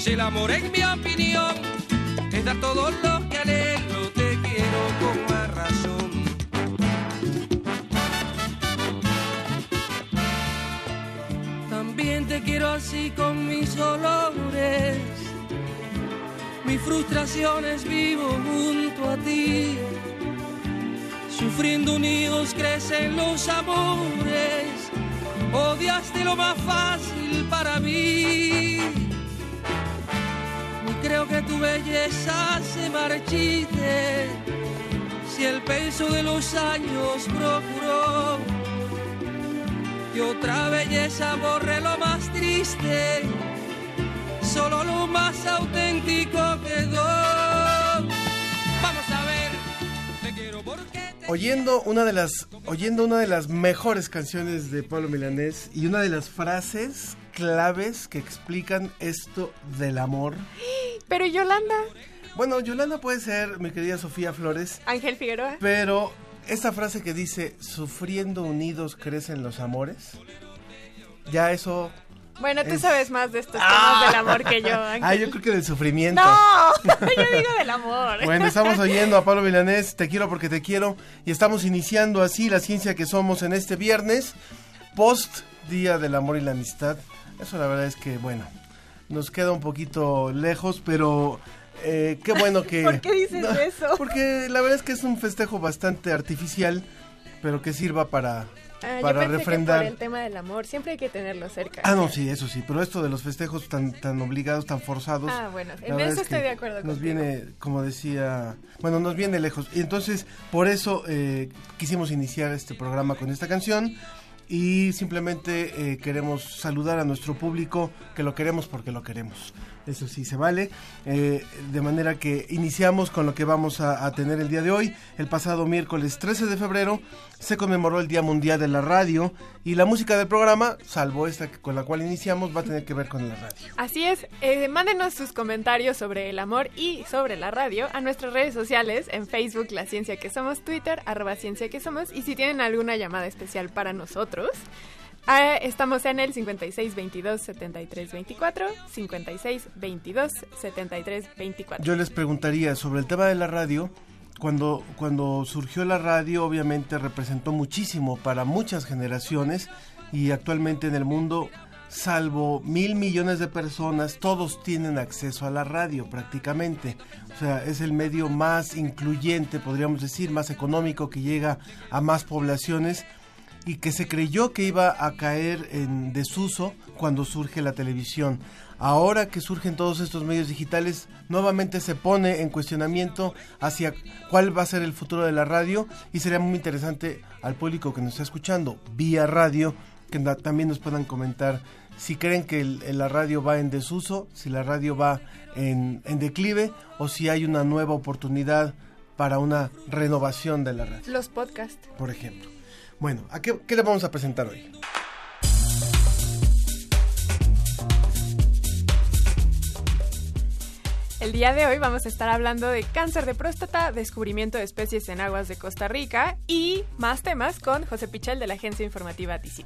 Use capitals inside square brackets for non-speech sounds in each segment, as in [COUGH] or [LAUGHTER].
Si el amor, en mi opinión, es dar todo lo que anhelo, te quiero con más razón. También te quiero así con mis dolores, mis frustraciones vivo junto a ti. Sufriendo unidos crecen los amores, odiaste lo más fácil para mí. Creo que tu belleza se marchite si el peso de los años procuró que otra belleza borre lo más triste, solo lo más auténtico quedó. Vamos a ver, te quiero porque te Oyendo una de las oyendo una de las mejores canciones de Pablo Milanés y una de las frases claves que explican esto del amor. Pero Yolanda, Bueno, Yolanda puede ser mi querida Sofía Flores, Ángel Figueroa. pero esta frase que dice sufriendo unidos crecen los amores, ya eso Bueno, tú Es- sabes más de estos Ah. temas del amor que yo, [LAUGHS] Ángel. Ah, yo creo que del sufrimiento. No, [LAUGHS] yo [LAUGHS] digo del amor. Bueno, estamos oyendo a Pablo Milanés, Te quiero porque te quiero, y estamos iniciando así la ciencia que somos en este viernes, post Día del Amor y la Amistad. Eso la verdad es que, bueno, nos queda un poquito lejos, pero eh, qué bueno que... [LAUGHS] ¿Por qué dices No, eso? Porque la verdad es que es un festejo bastante artificial, pero que sirva para, Ah, yo para pensé refrendar... que por el tema del amor siempre hay que tenerlo cerca. Ah, no, sí, eso sí, pero esto de los festejos tan tan obligados, tan forzados. Ah, bueno, en eso es estoy de acuerdo Nos contigo. viene, como decía, bueno, nos viene lejos. Y entonces, por eso eh, quisimos iniciar este programa con esta canción. Y simplemente eh, queremos saludar a nuestro público, que lo queremos porque lo queremos. Eso sí se vale. Eh, de manera que iniciamos con lo que vamos a, tener el día de hoy. El pasado miércoles 13 de febrero se conmemoró el Día Mundial de la Radio y la música del programa, salvo esta con la cual iniciamos, va a tener que ver con la radio. Así es, eh, mándenos sus comentarios sobre el amor y sobre la radio a nuestras redes sociales, en Facebook La Ciencia que Somos, Twitter arroba Ciencia que Somos y si tienen alguna llamada especial para nosotros, ah, estamos en el 56 22 73 24, 56 22 73 24. Yo les preguntaría sobre el tema de la radio. Cuando, cuando surgió la radio, obviamente representó muchísimo para muchas generaciones y actualmente en el mundo, salvo mil millones de personas, todos tienen acceso a la radio prácticamente. O sea, es el medio más incluyente, podríamos decir, más económico que llega a más poblaciones y que se creyó que iba a caer en desuso cuando surge la televisión. Ahora que surgen todos estos medios digitales, nuevamente se pone en cuestionamiento hacia cuál va a ser el futuro de la radio y sería muy interesante al público que nos está escuchando vía radio que también nos puedan comentar si creen que el- la radio va en desuso, si la radio va en, en declive o si hay una nueva oportunidad para una renovación de la radio Los podcasts. por ejemplo. Bueno, ¿a qué, qué le vamos a presentar hoy? El día de hoy vamos a estar hablando de cáncer de próstata, descubrimiento de especies en aguas de Costa Rica y más temas con José Pichel de la agencia informativa TICI.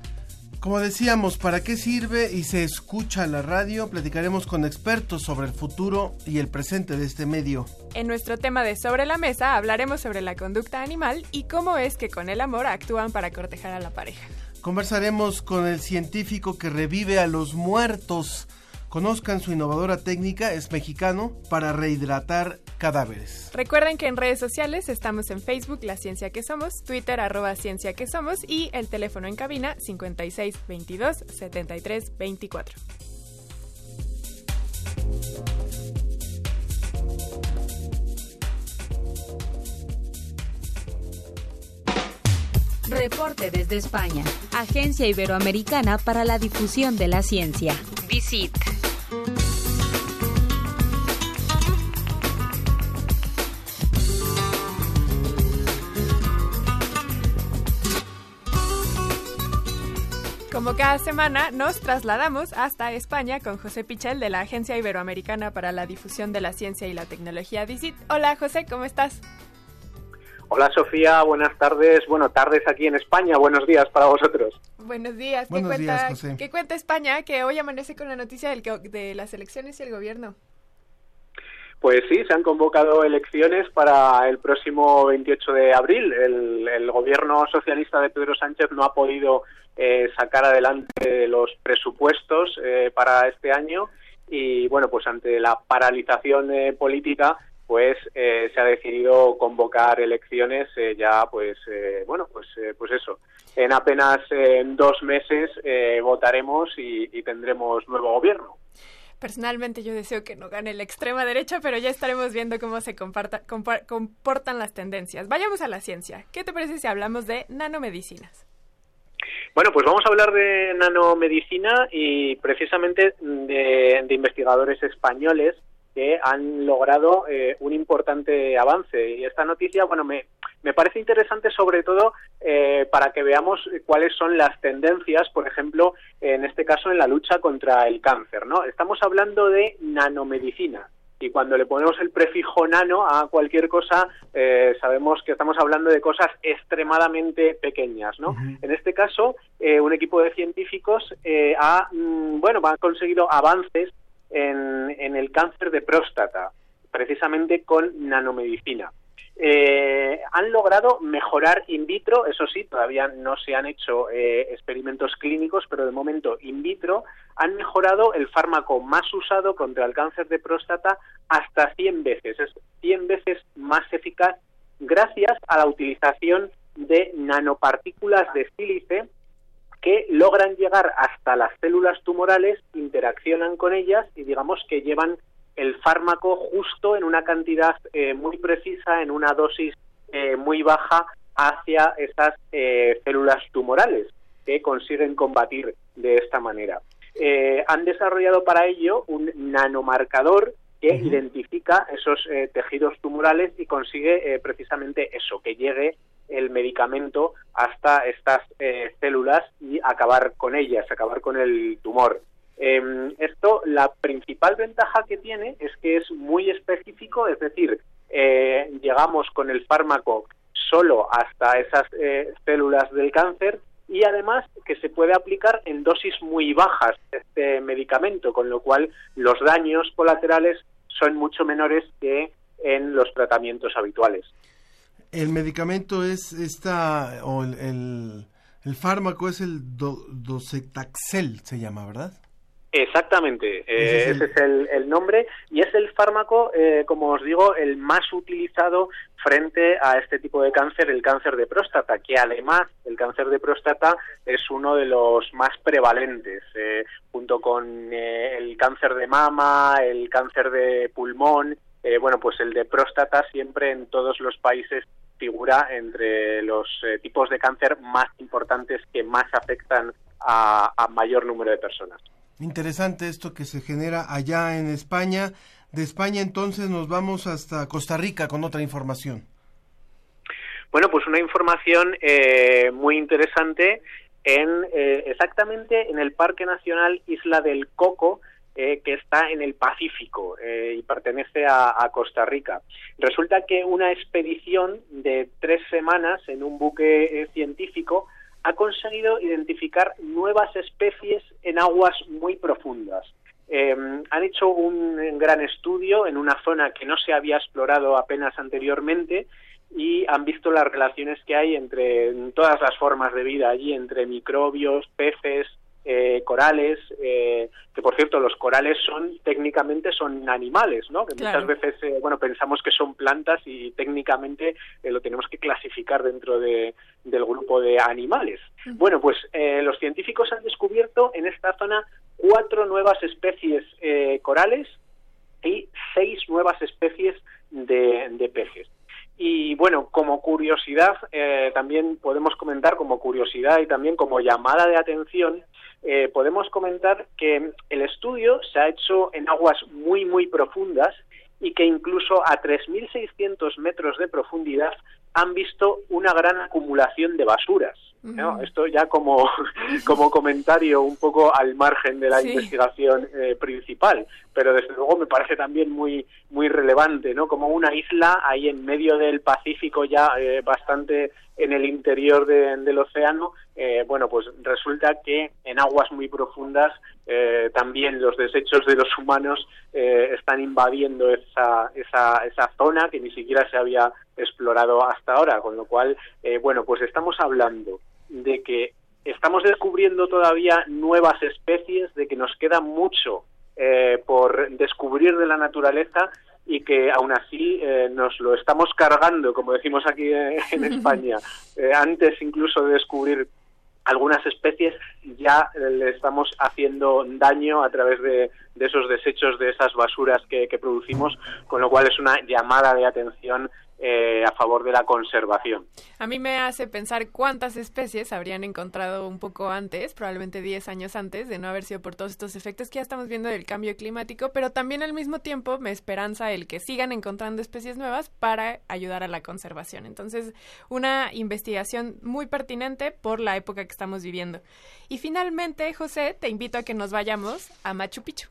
Como decíamos, ¿para qué sirve y se escucha la radio? Platicaremos con expertos sobre el futuro y el presente de este medio. En nuestro tema de Sobre la Mesa hablaremos sobre la conducta animal y cómo es que con el amor actúan para cortejar a la pareja. Conversaremos con el científico que revive a los muertos. Conozcan su innovadora técnica, es mexicano, para rehidratar cadáveres. Recuerden que en redes sociales estamos en Facebook La Ciencia que Somos, Twitter arroba Ciencia que Somos y el teléfono en cabina 56 22 73 24. Reporte desde España. Agencia Iberoamericana para la Difusión de la Ciencia. Visit. Como cada semana, nos trasladamos hasta España con José Pichel de la Agencia Iberoamericana para la Difusión de la Ciencia y la Tecnología DICIT. Hola José, ¿cómo estás? Hola Sofía, buenas tardes. Bueno, tardes aquí en España, buenos días para vosotros. Buenos días. Buenos ¿Qué, días, cuenta, José. ¿Qué cuenta España que hoy amanece con la noticia del que- de las elecciones y el gobierno? Pues sí, se han convocado elecciones para el próximo 28 de abril. El, el gobierno socialista de Pedro Sánchez no ha podido eh, sacar adelante los presupuestos eh, para este año y bueno, pues ante la paralización eh, política pues eh, se ha decidido convocar elecciones eh, ya pues eh, bueno pues eh, pues eso en apenas eh, en dos meses eh, votaremos y, y tendremos nuevo gobierno Personalmente yo deseo que no gane la extrema derecha, pero ya estaremos viendo cómo se comparta- compa- comportan las tendencias. Vayamos a la ciencia. ¿Qué te parece si hablamos de nanomedicinas? Bueno, pues vamos a hablar de nanomedicina y precisamente de, de investigadores españoles que han logrado eh, un importante avance. Y esta noticia, bueno, me, me parece interesante sobre todo eh, para que veamos cuáles son las tendencias, por ejemplo, en este caso en la lucha contra el cáncer, ¿no? Estamos hablando de nanomedicina. Y cuando le ponemos el prefijo nano a cualquier cosa, eh, sabemos que estamos hablando de cosas extremadamente pequeñas, ¿no? En este caso, eh, un equipo de científicos eh, ha, mm, bueno, ha conseguido avances en, en el cáncer de próstata, precisamente con nanomedicina. Eh, han logrado mejorar in vitro, eso sí, todavía no se han hecho eh, experimentos clínicos, pero de momento in vitro han mejorado el fármaco más usado contra el cáncer de próstata hasta 100 veces, es 100 veces más eficaz gracias a la utilización de nanopartículas de sílice que logran llegar hasta las células tumorales, interaccionan con ellas y digamos que llevan el fármaco justo en una cantidad eh, muy precisa, en una dosis eh, muy baja hacia esas eh, células tumorales que consiguen combatir de esta manera. Han desarrollado para ello un nanomarcador que identifica esos tejidos tumorales y consigue precisamente eso, que llegue el medicamento hasta estas eh, células y acabar con ellas, acabar con el tumor. Eh, esto, la principal ventaja que tiene es que es muy específico, es decir, eh, llegamos con el fármaco solo hasta esas eh, células del cáncer y además que se puede aplicar en dosis muy bajas este medicamento, con lo cual los daños colaterales son mucho menores que en los tratamientos habituales. El medicamento es esta, o el, el, el fármaco es el do, docetaxel, se llama, ¿verdad? Exactamente, eh, Ese es el- ese es el, el nombre y es el fármaco, eh, como os digo, el más utilizado frente a este tipo de cáncer, el cáncer de próstata, que además el cáncer de próstata es uno de los más prevalentes, eh, junto con eh, el cáncer de mama, el cáncer de pulmón, eh, bueno, pues el de próstata siempre en todos los países figura entre los eh, tipos de cáncer más importantes que más afectan a- a mayor número de personas. Interesante esto que se genera allá en España. De España entonces nos vamos hasta Costa Rica con otra información. Bueno, pues una información eh, muy interesante en eh, exactamente en el Parque Nacional Isla del Coco, eh, que está en el Pacífico eh, y pertenece a, Costa Rica. Resulta que una expedición de tres semanas en un buque eh, científico ha conseguido identificar nuevas especies en aguas muy profundas. Eh, han hecho un gran estudio en una zona que no se había explorado apenas anteriormente y han visto las relaciones que hay entre todas las formas de vida allí, entre microbios, peces, eh, corales, eh, que por cierto los corales son técnicamente son animales, ¿no? Que Claro. muchas veces eh, bueno pensamos que son plantas y técnicamente eh, lo tenemos que clasificar dentro de, del grupo de animales. Bueno, pues eh, los científicos han descubierto en esta zona cuatro nuevas especies eh, corales y seis nuevas especies de, de peces. Y bueno, como curiosidad, eh, también podemos comentar como curiosidad y también como llamada de atención, eh, podemos comentar que el estudio se ha hecho en aguas muy, muy profundas y que incluso a 3.600 metros de profundidad han visto una gran acumulación de basuras. ¿no? Esto ya como, [LAUGHS] como comentario un poco al margen de la Sí. investigación eh, principal, pero desde luego me parece también muy muy relevante, ¿no? Como una isla ahí en medio del Pacífico ya eh, bastante en el interior de- del océano, eh, bueno, pues resulta que en aguas muy profundas eh, también los desechos de los humanos eh, están invadiendo esa, esa, esa zona que ni siquiera se había explorado hasta ahora, con lo cual, eh, bueno, pues estamos hablando de que estamos descubriendo todavía nuevas especies, de que nos queda mucho eh, por descubrir de la naturaleza y que aún así eh, nos lo estamos cargando, como decimos aquí eh, en [LAUGHS] España, Eh, antes incluso de descubrir algunas especies ya eh, le estamos haciendo daño a través de, de esos desechos, de esas basuras que, que producimos, con lo cual es una llamada de atención eh, a favor de la conservación. A mí me hace pensar cuántas especies habrían encontrado un poco antes, probablemente 10 años antes, de no haber sido por todos estos efectos que ya estamos viendo del cambio climático, pero también al mismo tiempo me esperanza el que sigan encontrando especies nuevas para ayudar a la conservación. Entonces, una investigación muy pertinente por la época que estamos viviendo. Y finalmente, José, te invito a que nos vayamos a Machu Picchu.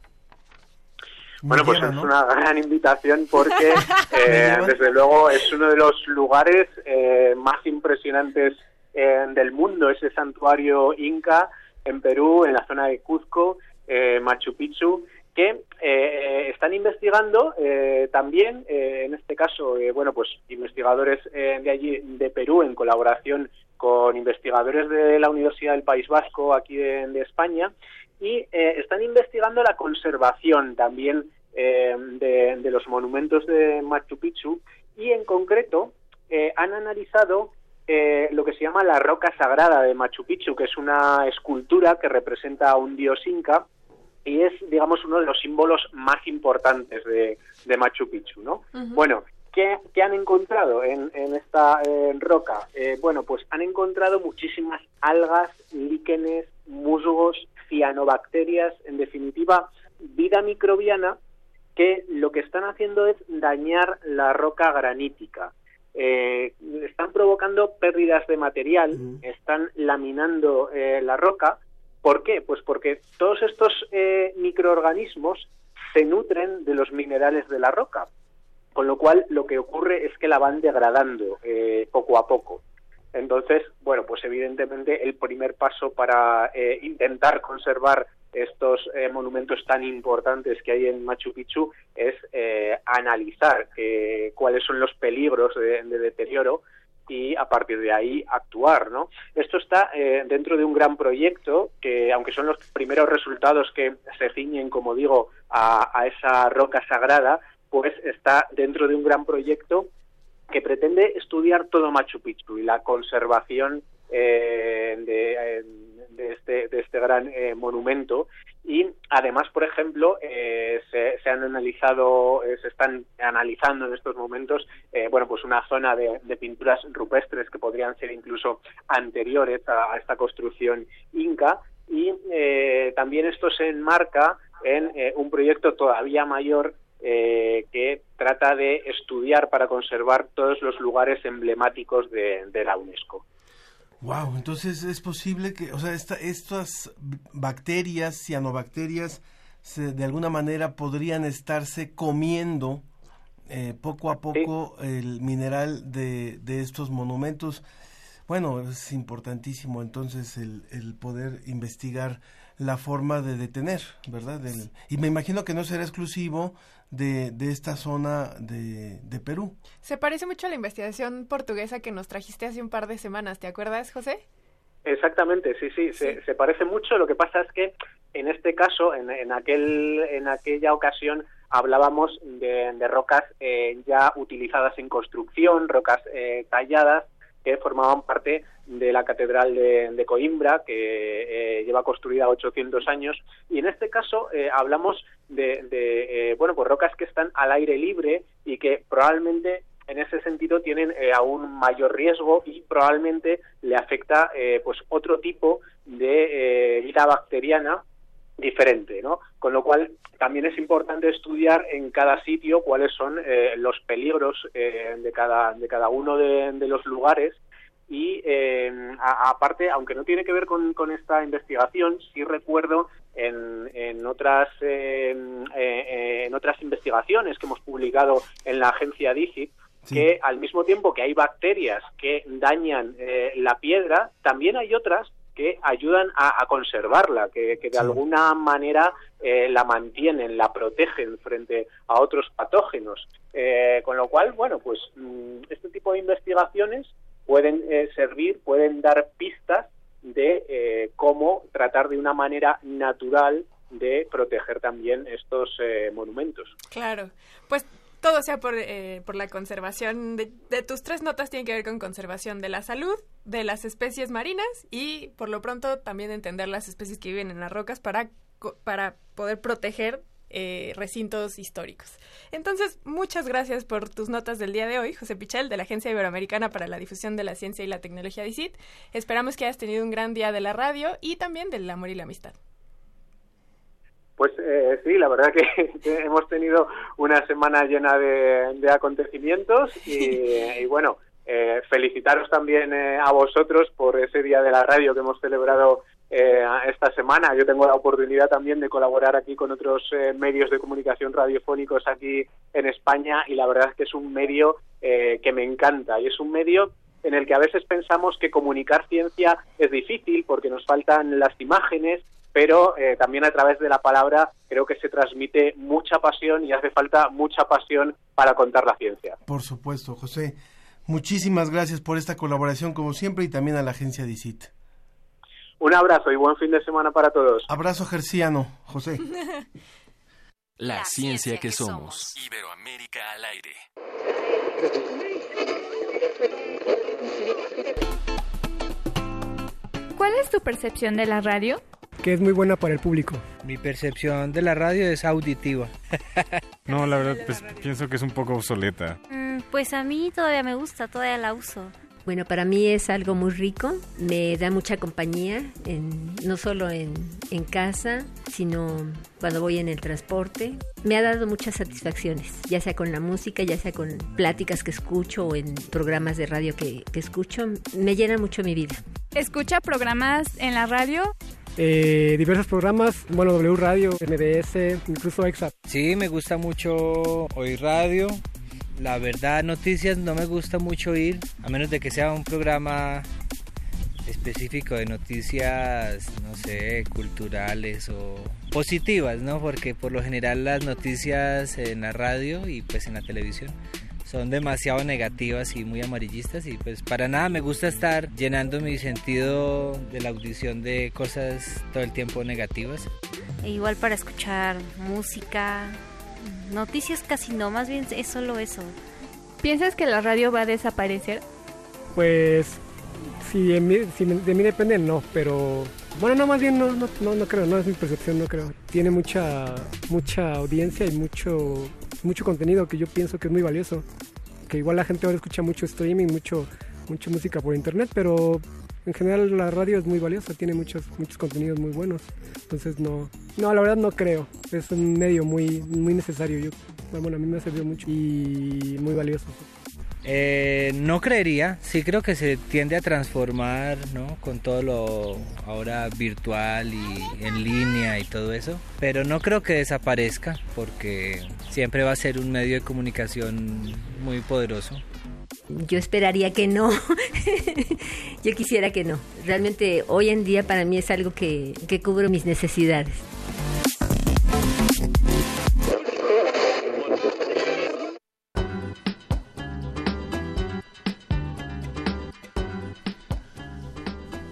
Bueno, pues lleva, es ¿no? una gran invitación porque, [LAUGHS] eh, desde luego, es uno de los lugares eh, más impresionantes eh, del mundo, ese santuario inca en Perú, en la zona de Cuzco, eh, Machu Picchu, que eh, están investigando eh, también, eh, en este caso, eh, bueno, pues investigadores eh, de allí, de Perú, en colaboración con investigadores de la Universidad del País Vasco, aquí de, de España, y eh, están investigando la conservación también eh, de, de los monumentos de Machu Picchu y en concreto eh, han analizado eh, lo que se llama la roca sagrada de Machu Picchu, que es una escultura que representa a un dios inca y es, digamos, uno de los símbolos más importantes de, de Machu Picchu, ¿no? Bueno, ¿qué, qué han encontrado en, en esta eh, roca? Eh, bueno, pues han encontrado muchísimas algas, líquenes, musgos, cianobacterias, en definitiva, vida microbiana que lo que están haciendo es dañar la roca granítica. Eh, están provocando pérdidas de material, están laminando eh, la roca. ¿Por qué? Pues porque todos estos eh, microorganismos se nutren de los minerales de la roca, con lo cual lo que ocurre es que la van degradando eh, poco a poco. Entonces, bueno, pues evidentemente el primer paso para eh, intentar conservar estos eh, monumentos tan importantes que hay en Machu Picchu es eh, analizar eh, cuáles son los peligros de, de deterioro y a partir de ahí actuar, ¿no? Esto está eh, dentro de un gran proyecto que, aunque son los primeros resultados que se ciñen, como digo, a, a esa roca sagrada, pues está dentro de un gran proyecto que pretende estudiar todo Machu Picchu y la conservación eh, de, eh, de este, de este gran eh, monumento. Y además, por ejemplo, eh, se, se han analizado, eh, se están analizando en estos momentos, bueno, pues una zona de, pinturas rupestres que podrían ser incluso anteriores a, a esta construcción inca. Y también esto se enmarca en un proyecto todavía mayor eh, que trata de estudiar para conservar todos los lugares emblemáticos de, de la UNESCO. Wow, entonces es posible que, o sea, esta, estas bacterias, cianobacterias, se, de alguna manera podrían estarse comiendo eh, poco a poco el mineral de, de estos monumentos. Bueno, es importantísimo entonces el, el poder investigar la forma de detener, ¿verdad? Del- y me imagino que no será exclusivo de, de esta zona de, de Perú. Se parece mucho a la investigación portuguesa que nos trajiste hace un par de semanas, ¿te acuerdas, José? Exactamente, sí, sí, se, se parece mucho. Lo que pasa es que en este caso, en, en aquel, en aquella ocasión, hablábamos de, de rocas eh, ya utilizadas en construcción, rocas eh, talladas que formaban parte de la catedral de, Coimbra, que eh, lleva construida 800 años. Y en este caso eh, hablamos de, de, eh, bueno, pues rocas que están al aire libre y que probablemente en ese sentido tienen eh, aún mayor riesgo y probablemente le afecta eh, pues otro tipo de vida bacteriana diferente, ¿no? Con lo cual también es importante estudiar en cada sitio cuáles son eh, los peligros eh, de cada de cada uno de, los lugares y eh, aparte, aunque no tiene que ver con, con esta investigación, sí recuerdo en, en otras en otras investigaciones que hemos publicado en la agencia DIGIT que al mismo tiempo que hay bacterias que dañan la piedra, también hay otras que ayudan a, conservarla, que, de alguna manera eh, la mantienen, la protegen frente a otros patógenos. Eh, con lo cual, bueno, pues mm, este tipo de investigaciones pueden eh, servir, pueden dar pistas de cómo tratar de una manera natural de proteger también estos monumentos. Claro, pues todo sea por, eh, por la conservación de, tus tres notas tienen que ver con conservación de la salud, de las especies marinas y por lo pronto también entender las especies que viven en las rocas para, para poder proteger eh, recintos históricos. Entonces, muchas gracias por tus notas del día de hoy, José Pichel, de la Agencia Iberoamericana para la Difusión de la Ciencia y la Tecnología de ICIT. Esperamos que hayas tenido un gran día de la radio y también del amor y la amistad. Pues eh, sí, la verdad que, [LAUGHS] hemos tenido una semana llena de, acontecimientos y, bueno, eh, felicitaros también eh, a vosotros por ese día de la radio que hemos celebrado esta semana. Yo tengo la oportunidad también de colaborar aquí con otros medios de comunicación radiofónicos aquí en España y la verdad es que es un medio que me encanta y es un medio en el que a veces pensamos que comunicar ciencia es difícil porque nos faltan las imágenes pero eh, también a través de la palabra creo que se transmite mucha pasión y hace falta mucha pasión para contar la ciencia. Por supuesto, José. Muchísimas gracias por esta colaboración como siempre y también a la agencia DICIT. Un abrazo y buen fin de semana para todos. Abrazo gerciano, José. [LAUGHS] La, ciencia, que, somos. Iberoamérica al aire. ¿Cuál es tu percepción de la radio? Que es muy buena para el público. Mi percepción de la radio es auditiva. [LAUGHS] no, la verdad, pues pienso que es un poco obsoleta. Mm, pues a mí todavía me gusta, todavía la uso. Bueno, para mí es algo muy rico, me da mucha compañía, en, no solo en, en, casa, sino cuando voy en el transporte. Me ha dado muchas satisfacciones, ya sea con la música, ya sea con pláticas que escucho o en programas de radio que, que escucho, me llena mucho mi vida. ¿Escucha programas en la radio? Eh, diversos programas, bueno, W Radio, MBS, incluso EXA. Sí, me gusta mucho oír radio. La verdad, noticias no me gusta mucho oír, a menos de que sea un programa específico de noticias, no sé, culturales o positivas, ¿no? Porque por lo general las noticias en la radio y pues en la televisión son demasiado negativas y muy amarillistas y pues para nada me gusta estar llenando mi sentido de la audición de cosas todo el tiempo negativas. E igual para escuchar música, noticias casi no, más bien es solo eso. ¿Piensas que la radio va a desaparecer? Pues si, de mí, de mí depende no, pero bueno, no, más bien no, no, no, no creo, no es mi percepción, no creo. Tiene mucha, mucha audiencia y mucho mucho contenido que yo pienso que es muy valioso. Que igual la gente ahora escucha mucho streaming, mucho, mucha música por internet, pero en general la radio es muy valiosa, tiene muchos, muchos contenidos muy buenos. Entonces no, no, la verdad no creo. Es un medio muy, muy necesario. Yo, bueno, a mí me ha servido mucho y muy valioso. Eh, no creería, sí creo que se tiende a transformar, ¿no? Con todo lo ahora virtual y en línea y todo eso, pero no creo que desaparezca porque siempre va a ser un medio de comunicación muy poderoso. Yo esperaría que no, [LAUGHS] yo quisiera que no. Realmente hoy en día para mí es algo que, que cubre mis necesidades.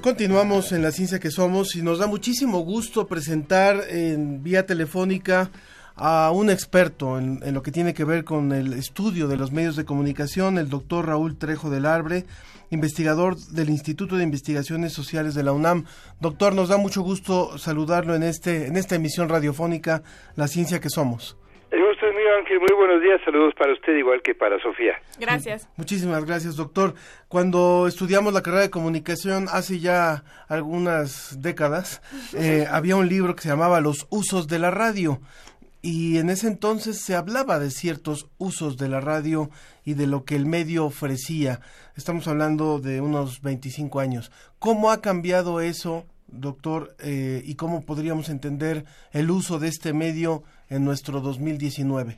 Continuamos en la ciencia que somos y nos da muchísimo gusto presentar en vía telefónica a un experto en, lo que tiene que ver con el estudio de los medios de comunicación, el doctor Raúl Trejo del Arbre, investigador del Instituto de Investigaciones Sociales de la UNAM. Doctor, nos da mucho gusto saludarlo en este en esta emisión radiofónica La ciencia que somos. Gusto es mío, Ángel. Muy buenos días. Saludos para usted, igual que para Sofía. Gracias. Muchísimas gracias, doctor. Cuando estudiamos la carrera de comunicación hace ya algunas décadas, eh, había un libro que se llamaba Los usos de la radio. Y en ese entonces se hablaba de ciertos usos de la radio y de lo que el medio ofrecía. Estamos hablando de unos 25 años. ¿Cómo ha cambiado eso, doctor, eh, y cómo podríamos entender el uso de este medio en nuestro 2019?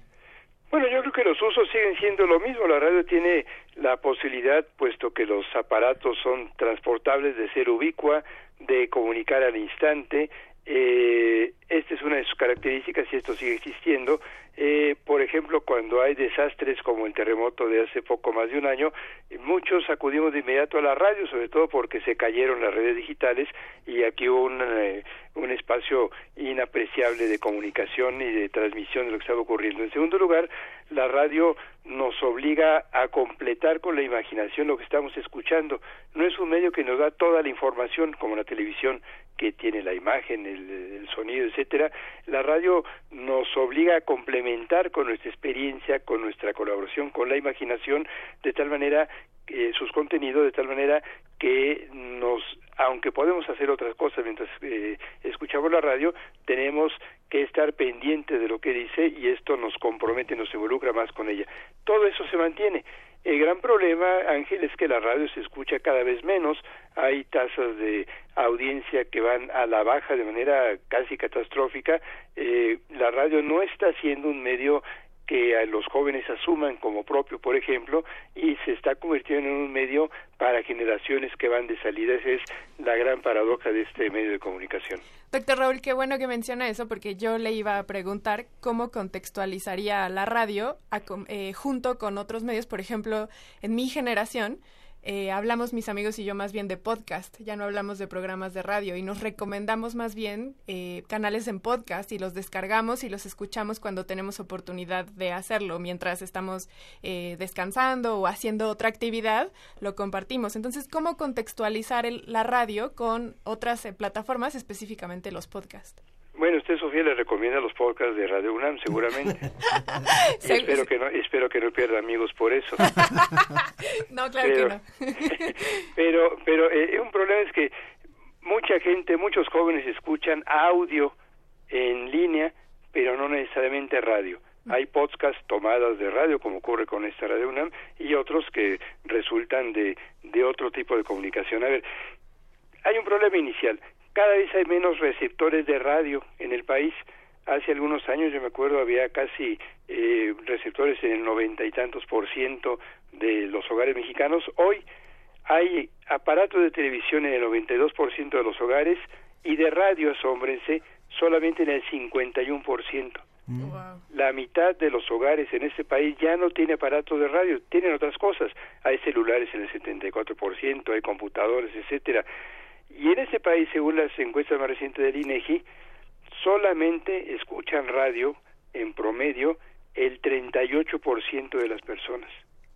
Bueno, yo creo que los usos siguen siendo lo mismo. La radio tiene la posibilidad, puesto que los aparatos son transportables, de ser ubicua, de comunicar al instante, eh, esta es una de sus características y esto sigue existiendo. Eh, por ejemplo, cuando hay desastres como el terremoto de hace poco más de un año, muchos acudimos de inmediato a la radio, sobre todo porque se cayeron las redes digitales y aquí hubo un, eh, un espacio inapreciable de comunicación y de transmisión de lo que estaba ocurriendo. En segundo lugar, la radio nos obliga a completar con la imaginación lo que estamos escuchando. No es un medio que nos da toda la información como la televisión que tiene la imagen, el, el sonido, etcétera. La radio nos obliga a complementar con nuestra experiencia, con nuestra colaboración, con la imaginación, de tal manera eh, sus contenidos, de tal manera que nos, aunque podemos hacer otras cosas mientras eh, escuchamos la radio, tenemos que estar pendientes de lo que dice y esto nos compromete, nos involucra más con ella. Todo eso se mantiene. El gran problema, Ángel, es que la radio se escucha cada vez menos, hay tasas de audiencia que van a la baja de manera casi catastrófica, eh, la radio no está siendo un medio que a los jóvenes asuman como propio, por ejemplo, y se está convirtiendo en un medio para generaciones que van de salida. Esa es la gran paradoja de este medio de comunicación. Doctor Raúl, qué bueno que menciona eso, porque yo le iba a preguntar cómo contextualizaría la radio eh, junto con otros medios, por ejemplo, en mi generación. Eh, hablamos mis amigos y yo más bien de podcast, ya no hablamos de programas de radio y nos recomendamos más bien eh, canales en podcast y los descargamos y los escuchamos cuando tenemos oportunidad de hacerlo, mientras estamos eh, descansando o haciendo otra actividad, lo compartimos. Entonces, ¿cómo contextualizar el, la radio con otras plataformas, específicamente los podcasts? Bueno, usted, Sofía, le recomienda los podcasts de Radio UNAM, seguramente. [LAUGHS] y espero que no, espero que no pierda amigos por eso. [LAUGHS] no, claro pero, que no. [LAUGHS] pero, pero eh, un problema es que mucha gente, muchos jóvenes escuchan audio en línea, pero no necesariamente radio. Hay podcasts tomadas de radio, como ocurre con esta Radio UNAM, y otros que resultan de, de otro tipo de comunicación. A ver, hay un problema inicial cada vez hay menos receptores de radio en el país. Hace algunos años, yo me acuerdo, había casi eh, receptores en el noventa y tantos por ciento de los hogares mexicanos. Hoy hay aparatos de televisión en el 92 por ciento de los hogares y de radio, asómbrense, solamente en el 51 por ciento. La mitad de los hogares en este país ya no tiene aparatos de radio, tienen otras cosas. Hay celulares en el 74 por ciento, hay computadores, etcétera. Y en ese país, según las encuestas más recientes del INEGI, solamente escuchan radio en promedio el 38% de las personas.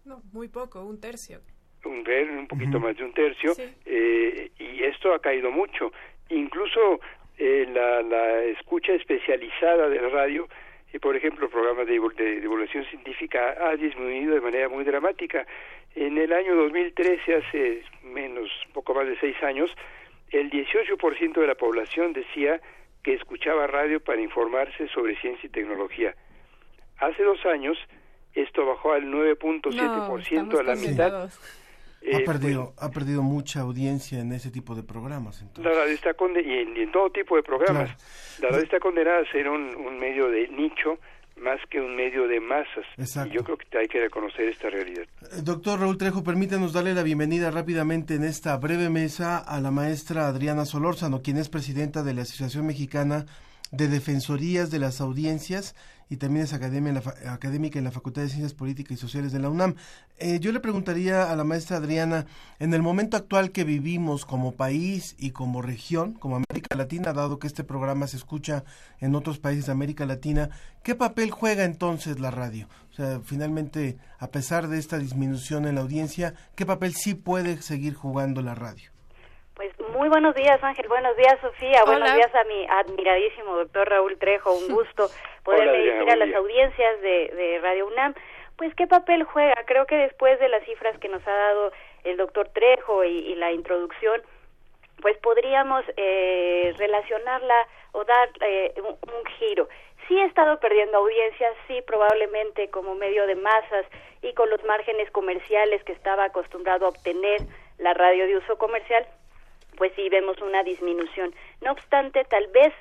No, muy poco, un tercio. Un, un poquito más de un tercio. Eh, y esto ha caído mucho. Incluso eh, la, la escucha especializada de la radio, y por ejemplo, programas de, de divulgación científica, ha disminuido de manera muy dramática. En el año 2013, hace menos, poco más de seis años, el 18% de la población decía que escuchaba radio para informarse sobre ciencia y tecnología. Hace dos años esto bajó al 9.7%, no, a la mitad. Eh, ha, perdido, ha perdido mucha audiencia en ese tipo de programas. Entonces. La radio está condenada, y en, en, todo tipo de programas. La radio está condenada a ser un, un medio de nicho más que un medio de masas. Exacto. Y yo creo que hay que reconocer esta realidad. Eh, doctor Raúl Trejo, permítanos darle la bienvenida rápidamente en esta breve mesa a la maestra Adriana Solórzano, quien es presidenta de la Asociación Mexicana de Defensorías de las Audiencias y también es academia la, académica en la Facultad de Ciencias Políticas y Sociales de la UNAM. Eh, yo le preguntaría a la maestra Adriana, en el momento actual que vivimos como país y como región, como América Latina, dado que este programa se escucha en otros países de América Latina, ¿qué papel juega entonces la radio? O sea, finalmente, a pesar de esta disminución en la audiencia, ¿qué papel sí puede seguir jugando la radio? Pues muy buenos días, Ángel. Buenos días, Sofía. Buenos días a mi admiradísimo doctor Raúl Trejo. Un gusto poderle decir a las día. audiencias de, de Radio UNAM, pues qué papel juega. Creo que después de las cifras que nos ha dado el doctor Trejo y, y la introducción, pues podríamos eh, relacionarla o dar eh, un, un giro. Sí ha estado perdiendo audiencia, sí probablemente como medio de masas y con los márgenes comerciales que estaba acostumbrado a obtener la radio de uso comercial, pues sí vemos una disminución. No obstante, tal vez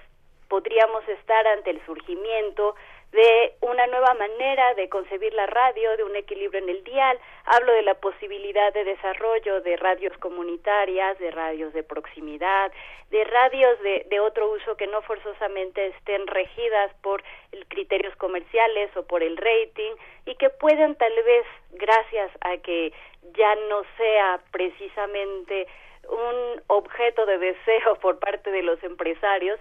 podríamos estar ante el surgimiento de una nueva manera de concebir la radio, de un equilibrio en el dial. Hablo de la posibilidad de desarrollo de radios comunitarias, de radios de proximidad, de radios de, de otro uso que no forzosamente estén regidas por criterios comerciales o por el rating y que puedan tal vez, gracias a que ya no sea precisamente un objeto de deseo por parte de los empresarios,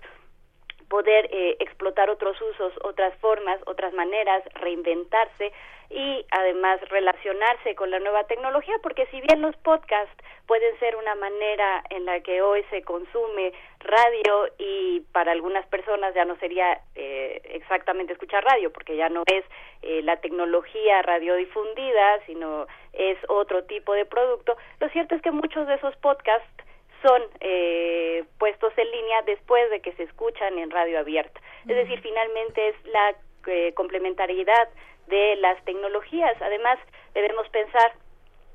poder eh, explotar otros usos, otras formas, otras maneras, reinventarse y además relacionarse con la nueva tecnología, porque si bien los podcasts pueden ser una manera en la que hoy se consume radio y para algunas personas ya no sería eh, exactamente escuchar radio, porque ya no es eh, la tecnología radiodifundida, sino es otro tipo de producto, lo cierto es que muchos de esos podcasts son eh, puestos en línea después de que se escuchan en radio abierta. Es decir, finalmente es la eh, complementariedad de las tecnologías. Además, debemos pensar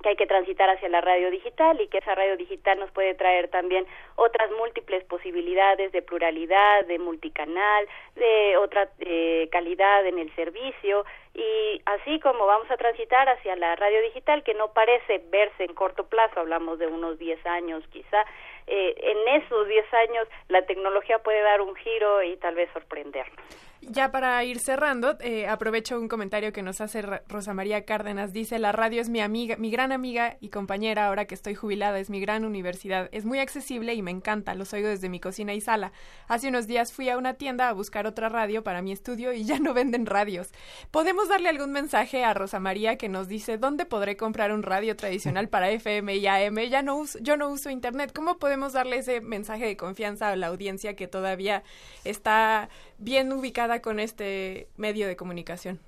que hay que transitar hacia la radio digital y que esa radio digital nos puede traer también otras múltiples posibilidades de pluralidad, de multicanal, de otra eh, calidad en el servicio y así como vamos a transitar hacia la radio digital que no parece verse en corto plazo, hablamos de unos 10 años quizá, eh, en esos 10 años la tecnología puede dar un giro y tal vez sorprendernos. Ya para ir cerrando, eh, aprovecho un comentario que nos hace Rosa María Cárdenas. Dice, la radio es mi amiga, mi gran amiga y compañera ahora que estoy jubilada, es mi gran universidad. Es muy accesible y me encanta, los oigo desde mi cocina y sala. Hace unos días fui a una tienda a buscar otra radio para mi estudio y ya no venden radios. ¿Podemos darle algún mensaje a Rosa María que nos dice dónde podré comprar un radio tradicional para FM y AM? Ya no uso, yo no uso internet. ¿Cómo podemos darle ese mensaje de confianza a la audiencia que todavía está bien ubicada con este medio de comunicación?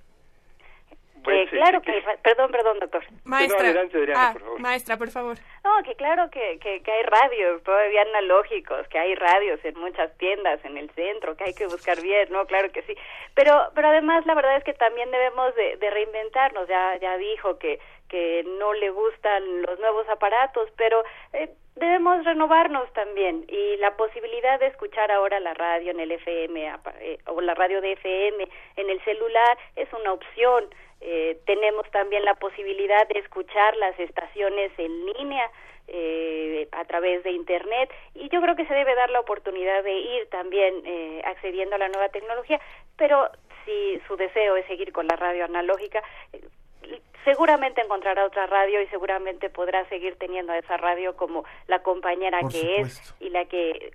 Eh, claro que, perdón, perdón, doctor. Maestra, adelante, Adriana, ah, por favor. maestra, por favor. No, que claro que, que, que hay radios todavía analógicos, que hay radios en muchas tiendas en el centro, que hay que buscar bien, no, claro que sí. Pero, pero además la verdad es que también debemos de, de reinventarnos. Ya, ya dijo que que no le gustan los nuevos aparatos, pero eh, debemos renovarnos también y la posibilidad de escuchar ahora la radio en el FM eh, o la radio de FM en el celular es una opción. Eh, tenemos también la posibilidad de escuchar las estaciones en línea eh, a través de internet y yo creo que se debe dar la oportunidad de ir también eh, accediendo a la nueva tecnología pero si su deseo es seguir con la radio analógica eh, seguramente encontrará otra radio y seguramente podrá seguir teniendo a esa radio como la compañera Por que es y la que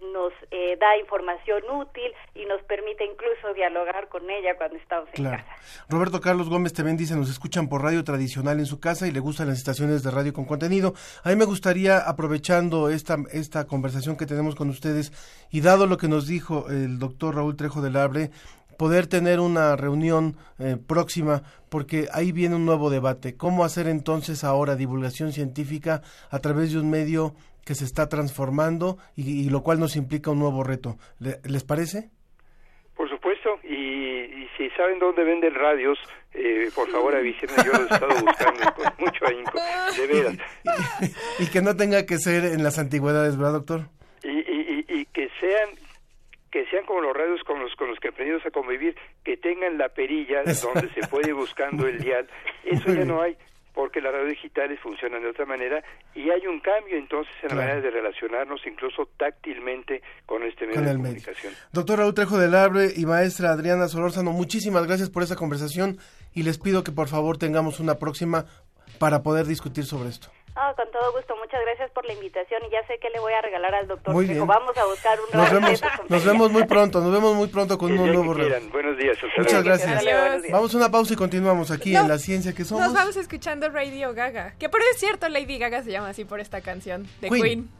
nos eh, da información útil y nos permite incluso dialogar con ella cuando estamos en casa. Roberto Carlos Gómez también dice, nos escuchan por radio tradicional en su casa y le gustan las estaciones de radio con contenido. A mí me gustaría, aprovechando esta, esta conversación que tenemos con ustedes y dado lo que nos dijo el doctor Raúl Trejo del Abre, poder tener una reunión eh, próxima porque ahí viene un nuevo debate. ¿Cómo hacer entonces ahora divulgación científica a través de un medio que se está transformando y, y lo cual nos implica un nuevo reto? ¿Le- ¿Les parece? Por supuesto, y, y si saben dónde venden radios, eh, por favor avísenme, yo los he estado buscando con mucho ahínco, de veras. [LAUGHS] Y que no tenga que ser en las antigüedades, ¿verdad, doctor? Y, y, y, y que sean que sean como los radios con los con los que aprendimos a convivir, que tengan la perilla donde se puede ir buscando el dial. [LAUGHS] Eso ya no hay, porque las radios digitales funcionan de otra manera y hay un cambio entonces en la manera de relacionarnos incluso táctilmente con este medio Con de medio. comunicación. Doctor Raúl Trejo del Abre y maestra Adriana Solórzano, muchísimas gracias por esta conversación y les pido que por favor tengamos una próxima para poder discutir sobre esto. Ah, con todo gusto, muchas gracias por la invitación y ya sé que le voy a regalar al doctor. Muy bien. Vamos a buscar un Nos nuevo vemos, nos vemos muy pronto, nos vemos muy pronto con un nuevo reto. Buenos días. hasta Muchas gracias. Adiós. Vamos a una pausa y continuamos aquí No. en La Ciencia que Somos. Nos vamos escuchando Radio Gaga. Que por es cierto, Lady Gaga se llama así por esta canción de Queen. Queen.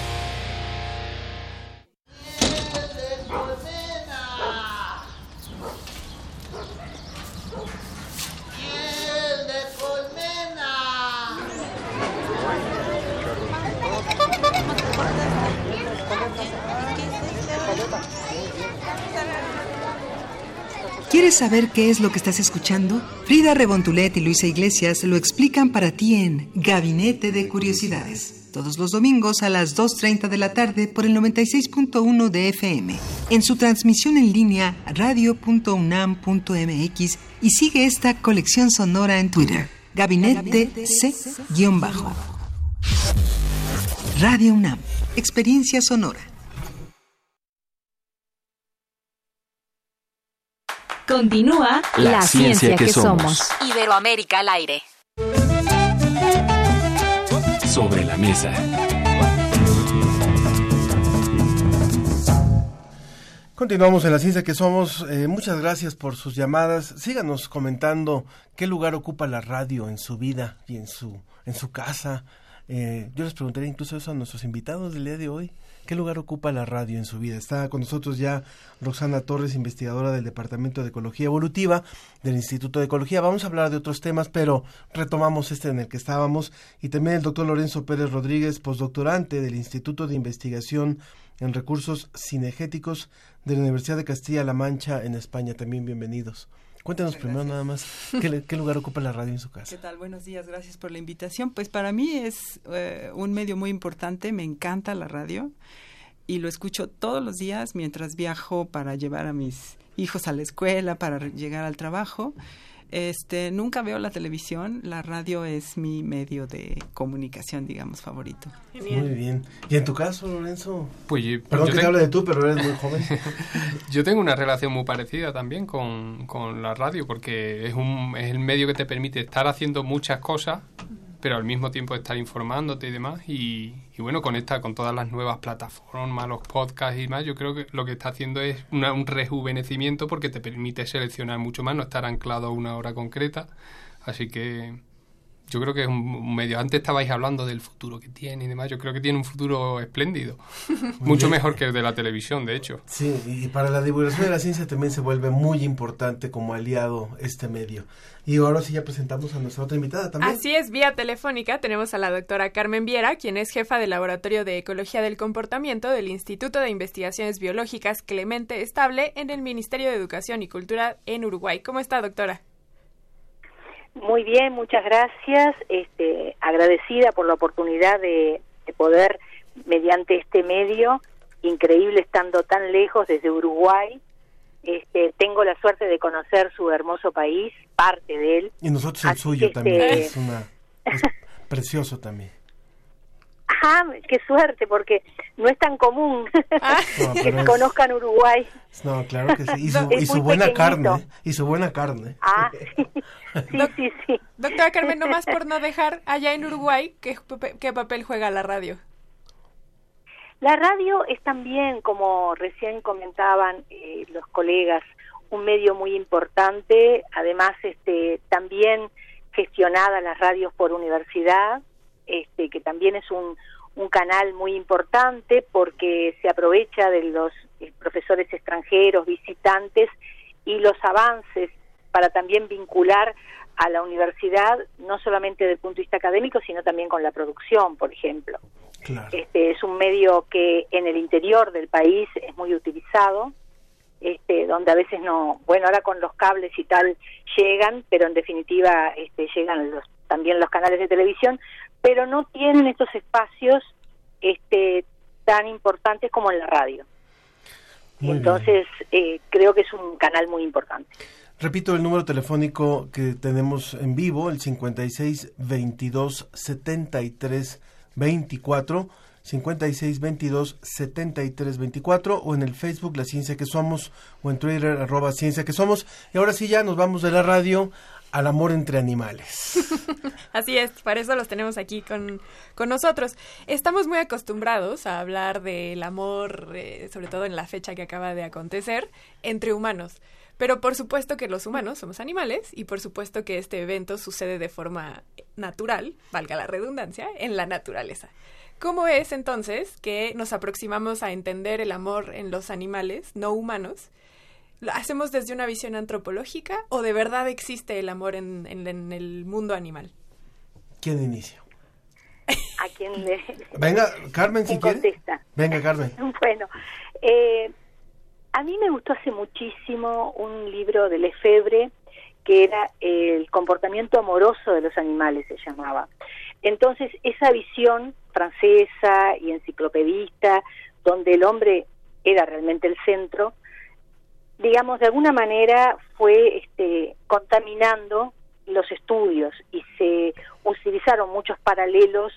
Saber qué es lo que estás escuchando? Frida Rebontulet y Luisa Iglesias lo explican para ti en Gabinete de Curiosidades. Todos los domingos a las 2.30 de la tarde por el 96.1 de FM. En su transmisión en línea radio.unam.mx y sigue esta colección sonora en Twitter. Gabinete C-bajo. Radio UNAM. Experiencia sonora. Continúa la, ciencia, que, somos. Iberoamérica al aire. Sobre la mesa. Continuamos en la ciencia que somos. Eh, muchas gracias por sus llamadas. Síganos comentando qué lugar ocupa la radio en su vida y en su en su casa. Eh, yo les preguntaría incluso eso a nuestros invitados del día de hoy. ¿Qué lugar ocupa la radio en su vida? Está con nosotros ya Roxana Torres, investigadora del Departamento de Ecología Evolutiva del Instituto de Ecología. Vamos a hablar de otros temas, pero retomamos este en el que estábamos. Y también el doctor Lorenzo Pérez Rodríguez, postdoctorante del Instituto de Investigación en Recursos Cinegéticos de la Universidad de Castilla-La Mancha en España. También bienvenidos. Cuéntanos primero nada más ¿qué, qué, lugar ocupa la radio en su casa. ¿Qué tal? Buenos días, gracias por la invitación. Pues para mí es eh, un medio muy importante, me encanta la radio y lo escucho todos los días mientras viajo para llevar a mis hijos a la escuela, para llegar al trabajo. Este, nunca veo la televisión, la radio es mi medio de comunicación, digamos, favorito. Muy bien. ¿Y en tu caso, Lorenzo? Pues yo, Perdón yo que te hable de tú, pero eres muy joven. [LAUGHS] yo tengo una relación muy parecida también con, con la radio, porque es, un, es el medio que te permite estar haciendo muchas cosas, pero al mismo tiempo estar informándote y demás. Y, y bueno, con esta, con todas las nuevas plataformas, los podcasts y más, yo creo que lo que está haciendo es una- un rejuvenecimiento porque te permite seleccionar mucho más, no estar anclado a una hora concreta. Así que yo creo que es un, medio. Antes estabais hablando del futuro que tiene y demás. Yo creo que tiene un futuro espléndido. Mucho bien. mejor que el de la televisión, de hecho. Sí, y para la divulgación de la ciencia también se vuelve muy importante como aliado este medio. Y ahora sí ya presentamos a nuestra otra invitada también. Así es, vía telefónica tenemos a la doctora Carmen Viera, quien es jefa del Laboratorio de Ecología del Comportamiento del Instituto de Investigaciones Biológicas Clemente Estable en el Ministerio de Educación y Cultura en Uruguay. ¿Cómo está, doctora? Muy bien, muchas gracias. Este, agradecida por la oportunidad de, de poder, mediante este medio, increíble estando tan lejos desde Uruguay, este, tengo la suerte de conocer su hermoso país, parte de él. Y nosotros el Así suyo también, este, es, una, es precioso también. Ah, qué suerte, porque no es tan común [LAUGHS] No, que es- conozcan Uruguay. No, claro que sí. Y [LAUGHS] su, y buena pequeñito. carne. Y su buena carne. Ah, [LAUGHS] sí, sí, sí, sí. Doctora Carmen, nomás por no dejar allá en Uruguay, ¿qué, pape- qué papel juega la radio? La radio es también, como recién comentaban eh, los colegas, un medio muy importante, además este también gestionada las radios por universidad, este que también es un, un canal muy importante porque se aprovecha de los eh, profesores extranjeros, visitantes y los avances para también vincular a la universidad, no solamente desde el punto de vista académico, sino también con la producción, por ejemplo. Este es un medio que en el interior del país es muy utilizado, este, donde a veces no, bueno, ahora con los cables y tal llegan, pero en definitiva este, llegan los, también los canales de televisión, pero no tienen estos espacios este, tan importantes como en la radio. Muy. Entonces, eh, creo que es un canal muy importante. Repito el número telefónico que tenemos en vivo, el 56 22 73 24, 56 22 73 24, o en el Facebook La Ciencia que Somos, o en Twitter arroba Ciencia que Somos. Y ahora sí ya nos vamos de la radio al amor entre animales. [LAUGHS] Así es, para eso los tenemos aquí con, con nosotros. Estamos muy acostumbrados a hablar del amor, eh, sobre todo en la fecha que acaba de acontecer, entre humanos. Pero por supuesto que los humanos somos animales y por supuesto que este evento sucede de forma natural, valga la redundancia, en la naturaleza. ¿Cómo es entonces que nos aproximamos a entender el amor en los animales no humanos? ¿Lo hacemos desde una visión antropológica o de verdad existe el amor en, en- en el mundo animal? ¿Quién inicia? ¿A quién le Venga, Carmen, si quiere. contesta? Venga, Carmen. [LAUGHS] Bueno, eh, a mí me gustó hace muchísimo un libro de Lefebvre que era El comportamiento amoroso de los animales, se llamaba. Entonces, esa visión francesa y enciclopedista, donde el hombre era realmente el centro, digamos, de alguna manera fue este, contaminando los estudios y se utilizaron muchos paralelos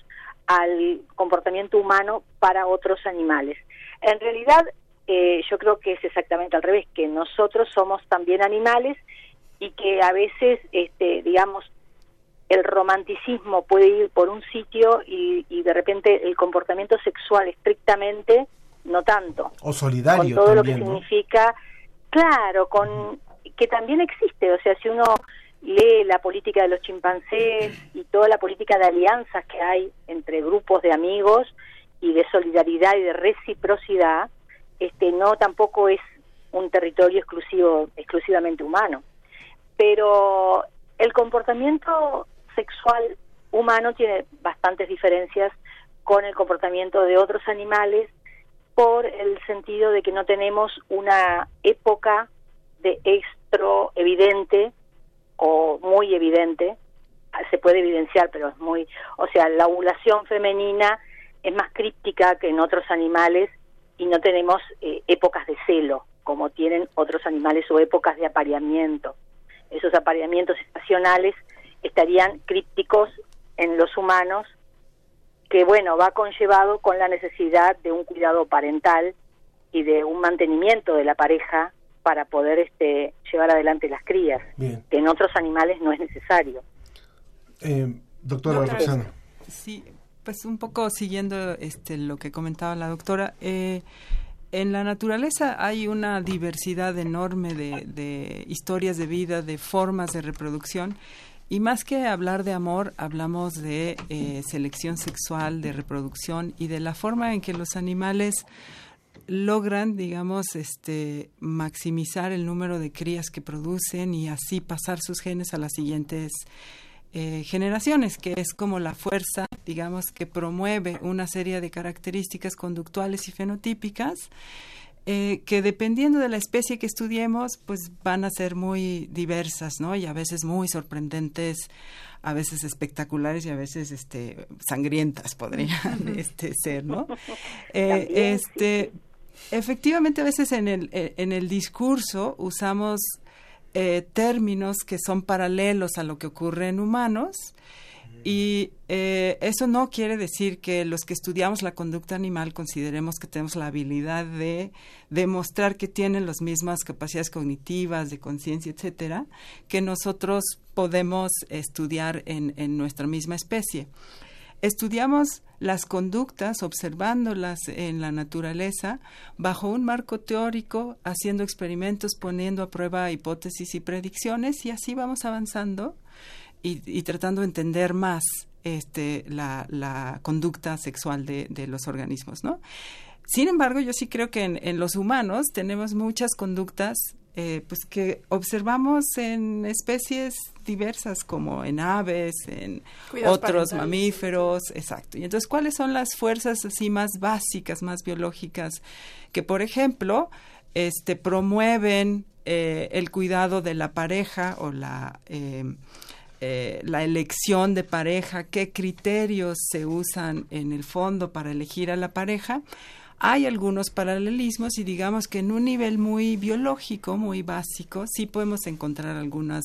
al comportamiento humano para otros animales. En realidad, eh, yo creo que es exactamente al revés, que nosotros somos también animales y que a veces, este, digamos, el romanticismo puede ir por un sitio y, y de repente el comportamiento sexual estrictamente no tanto O solidario con todo también, lo que ¿no? significa, claro, con que también existe, o sea, si uno lee la política de los chimpancés y toda la política de alianzas que hay entre grupos de amigos y de solidaridad y de reciprocidad, este no tampoco es un territorio exclusivo exclusivamente humano. Pero el comportamiento sexual humano tiene bastantes diferencias con el comportamiento de otros animales por el sentido de que no tenemos una época de estro evidente o muy evidente, Ah, se puede evidenciar, pero es muy, o sea, la ovulación femenina es más críptica que en otros animales y no tenemos eh, épocas de celo como tienen otros animales o épocas de apareamiento. Esos apareamientos estacionales estarían crípticos en los humanos que bueno, va conllevado con la necesidad de un cuidado parental y de un mantenimiento de la pareja para poder este, llevar adelante las crías, Bien. que en otros animales no es necesario. Eh, doctora Doctora, Roxana. Sí, pues un poco siguiendo este lo que comentaba la doctora, eh, en la naturaleza hay una diversidad enorme de, de historias de vida, de formas de reproducción. Y más que hablar de amor, hablamos de eh, selección sexual, de reproducción y de la forma en que los animales logran, digamos, este, maximizar el número de crías que producen y así pasar sus genes a las siguientes eh, generaciones, que es como la fuerza, digamos, que promueve una serie de características conductuales y fenotípicas eh, que dependiendo de la especie que estudiemos, pues van a ser muy diversas, ¿no? Y a veces muy sorprendentes, a veces espectaculares y a veces este sangrientas podrían [LAUGHS] este ser, ¿no? [LAUGHS] Eh, este efectivamente a veces en el eh, en el discurso usamos eh, términos que son paralelos a lo que ocurre en humanos Y eh, eso no quiere decir que los que estudiamos la conducta animal consideremos que tenemos la habilidad de demostrar que tienen las mismas capacidades cognitivas, de conciencia, etcétera, que nosotros podemos estudiar en, en nuestra misma especie. Estudiamos las conductas, observándolas en la naturaleza, bajo un marco teórico, haciendo experimentos, poniendo a prueba hipótesis y predicciones, y así vamos avanzando y, tratando de entender más este, la, conducta sexual de, los organismos, ¿no? Sin embargo, yo sí creo que en, los humanos tenemos muchas conductas eh, pues que observamos en especies diversas como en aves, en otros mamíferos, exacto. Y entonces, ¿cuáles son las fuerzas así más básicas, más biológicas que, por ejemplo, este promueven eh, el cuidado de la pareja o la eh, eh, la elección de pareja, qué criterios se usan en el fondo para elegir a la pareja, hay algunos paralelismos y digamos que en un nivel muy biológico, muy básico, sí podemos encontrar algunas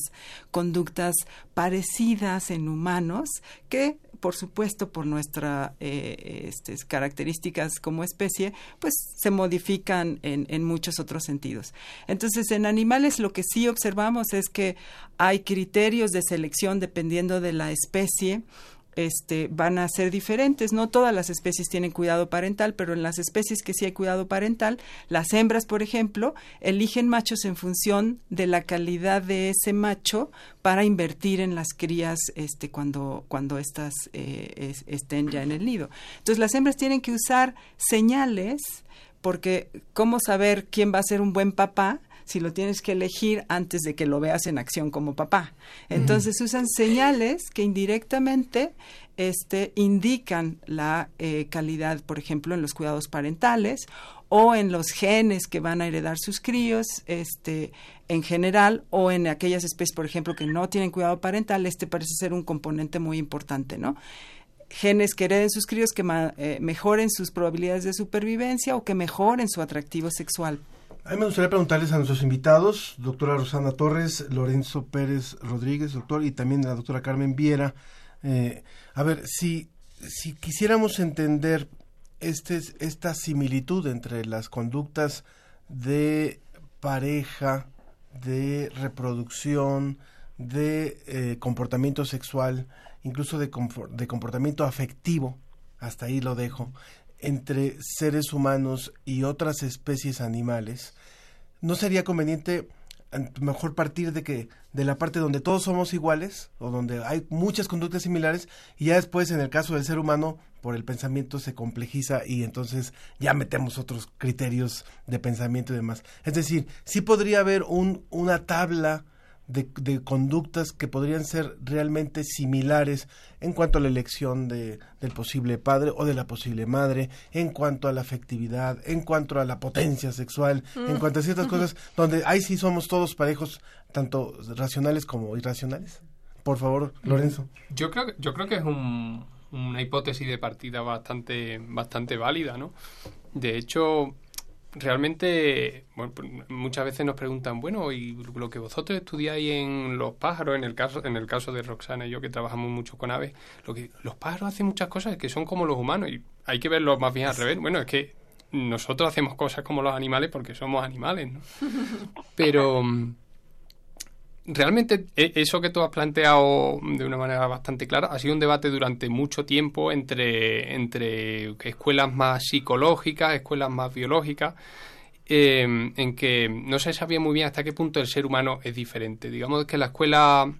conductas parecidas en humanos que por supuesto, por nuestras eh, este, características como especie, pues se modifican en, en muchos otros sentidos. Entonces, en animales lo que sí observamos es que hay criterios de selección dependiendo de la especie este, van a ser diferentes. No todas las especies tienen cuidado parental, pero en las especies que sí hay cuidado parental, las hembras, por ejemplo, eligen machos en función de la calidad de ese macho para invertir en las crías este, cuando, cuando éstas eh, estén ya en el nido. Entonces, las hembras tienen que usar señales porque ¿cómo saber quién va a ser un buen papá? Si lo tienes que elegir antes de que lo veas en acción como papá. Entonces usan señales que indirectamente este, indican la eh, calidad, por ejemplo, en los cuidados parentales o en los genes que van a heredar sus críos, este, en general, o en aquellas especies, por ejemplo, que no tienen cuidado parental, este parece ser un componente muy importante, ¿no? genes que hereden sus críos que eh, mejoren sus probabilidades de supervivencia o que mejoren su atractivo sexual. A mí me gustaría preguntarles a nuestros invitados, doctora Rosana Torres, Lorenzo Pérez Rodríguez, doctor, y también la doctora Carmen Viera. Eh, a ver, si, si quisiéramos entender este, esta similitud entre las conductas de pareja, de reproducción, de eh, comportamiento sexual, incluso de, de comportamiento afectivo, hasta ahí lo dejo, entre seres humanos y otras especies animales, ¿no sería conveniente mejor partir de que de la parte donde todos somos iguales o donde hay muchas conductas similares y ya después en el caso del ser humano por el pensamiento se complejiza y entonces ya metemos otros criterios de pensamiento y demás. Es decir, sí podría haber un, una tabla de, conductas que podrían ser realmente similares en cuanto a la elección de, del posible padre o de la posible madre, en cuanto a la afectividad, en cuanto a la potencia sexual, en cuanto a ciertas cosas donde ahí sí somos todos parejos, tanto racionales como irracionales. Por favor, Lorenzo. Yo creo, yo creo que es una hipótesis de partida bastante, bastante válida, ¿no? De hecho, realmente bueno, pues, muchas veces nos preguntan bueno y lo que vosotros estudiáis en los pájaros en el caso en el caso de Roxana y yo que trabajamos mucho con aves lo que los pájaros hacen muchas cosas que son como los humanos y hay que verlo más bien al revés bueno es que nosotros hacemos cosas como los animales porque somos animales ¿no? [LAUGHS] pero realmente e, eso que tú has planteado de una manera bastante clara ha sido un debate durante mucho tiempo entre, entre escuelas más psicológicas, escuelas más biológicas, em, en que no se sabía muy bien hasta qué punto el ser humano es diferente. Digamos que la escuela,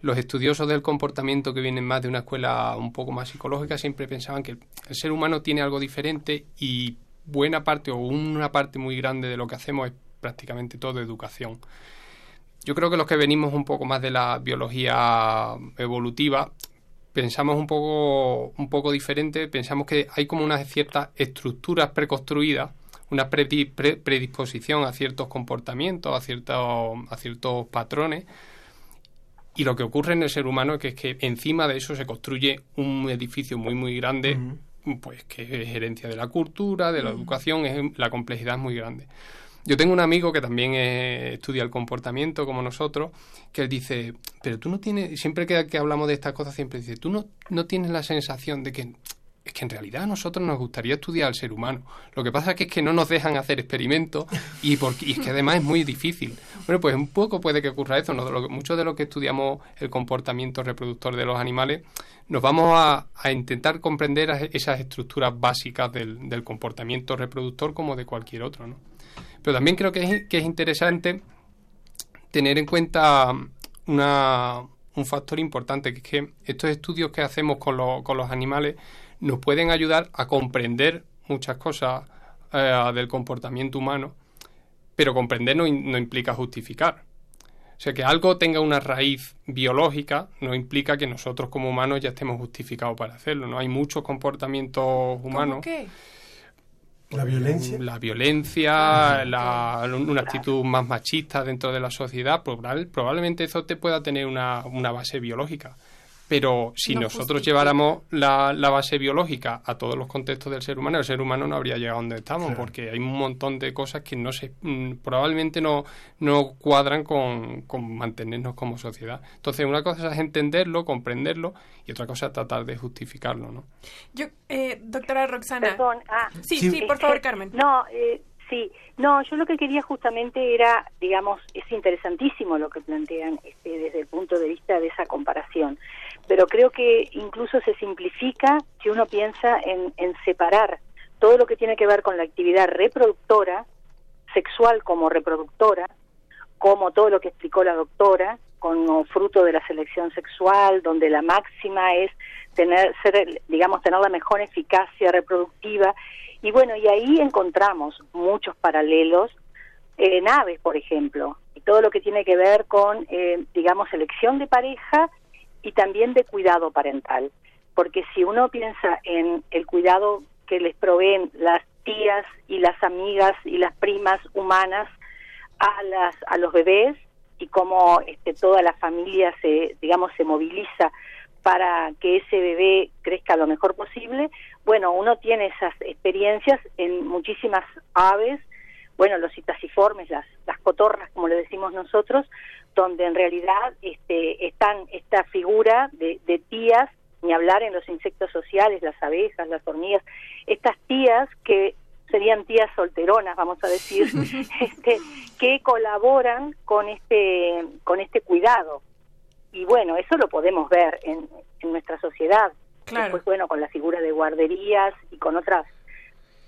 los estudiosos del comportamiento que vienen más de una escuela un poco más psicológica siempre pensaban que el ser humano tiene algo diferente y buena parte o una parte muy grande de lo que hacemos es prácticamente todo educación. Yo creo que los que venimos un poco más de la biología evolutiva pensamos un poco, un poco diferente, pensamos que hay como unas ciertas estructuras preconstruidas, una predisposición a ciertos comportamientos, a ciertos, a ciertos patrones, y lo que ocurre en el ser humano es que, es que encima de eso se construye un edificio muy, muy grande, pues que es herencia de la cultura, de la educación, es, la complejidad es muy grande. Yo tengo un amigo que también eh, estudia el comportamiento como nosotros, que él dice, pero tú no tienes, siempre que, hablamos de estas cosas, siempre dice, tú no, no tienes la sensación de que es que en realidad a nosotros nos gustaría estudiar al ser humano. Lo que pasa es que, no nos dejan hacer experimentos y, porque, y es que además es muy difícil. Bueno, pues un poco puede que ocurra eso. ¿no? Lo, mucho de lo que estudiamos el comportamiento reproductor de los animales, nos vamos a, a intentar comprender esas estructuras básicas del, del, comportamiento reproductor como de cualquier otro. ¿no? Pero también creo que es, que es interesante tener en cuenta una, un factor importante, que es que estos estudios que hacemos con, lo, con los animales nos pueden ayudar a comprender muchas cosas eh, del comportamiento humano, pero comprender no, no, implica justificar. O sea, que algo tenga una raíz biológica no implica que nosotros como humanos ya estemos justificados para hacerlo. No hay muchos comportamientos humanos. ¿Cómo qué? La violencia. La violencia, la, una actitud más machista dentro de la sociedad, probablemente eso te pueda tener una, una base biológica. Pero si No nosotros justifica. lleváramos la, la base biológica a todos los contextos del ser humano, el ser humano no habría llegado donde estamos, Claro. porque hay un montón de cosas que no se mm, probablemente no, no cuadran con, con mantenernos como sociedad. Entonces, una cosa es entenderlo, comprenderlo, y otra cosa es tratar de justificarlo, ¿no? Yo, eh, doctora Roxana. Perdón, ah, sí, sí, por favor, Carmen. No, eh, sí, no, yo lo que quería justamente era, digamos, es interesantísimo lo que plantean este, desde el punto de vista de esa comparación, pero creo que incluso se simplifica si uno piensa en, separar todo lo que tiene que ver con la actividad reproductora, sexual como reproductora, como todo lo que explicó la doctora, como fruto de la selección sexual, donde la máxima es tener, ser, digamos, tener la mejor eficacia reproductiva. Y bueno, y ahí encontramos muchos paralelos en aves, por ejemplo, y todo lo que tiene que ver con, eh, digamos, elección de pareja y también de cuidado parental. Porque si uno piensa en el cuidado que les proveen las tías y las amigas y las primas humanas a las a los bebés y cómo este, toda la familia se digamos se moviliza para que ese bebé crezca lo mejor posible bueno uno tiene esas experiencias en muchísimas aves bueno los citasiformes las las cotorras como le decimos nosotros donde en realidad este están esta figura de, de tías ni hablar en los insectos sociales las abejas las hormigas estas tías que serían tías solteronas, vamos a decir, [LAUGHS] este, que colaboran con este, con este cuidado. Y bueno, eso lo podemos ver en, en nuestra sociedad. Claro. Después, bueno, con la figura de guarderías y con otras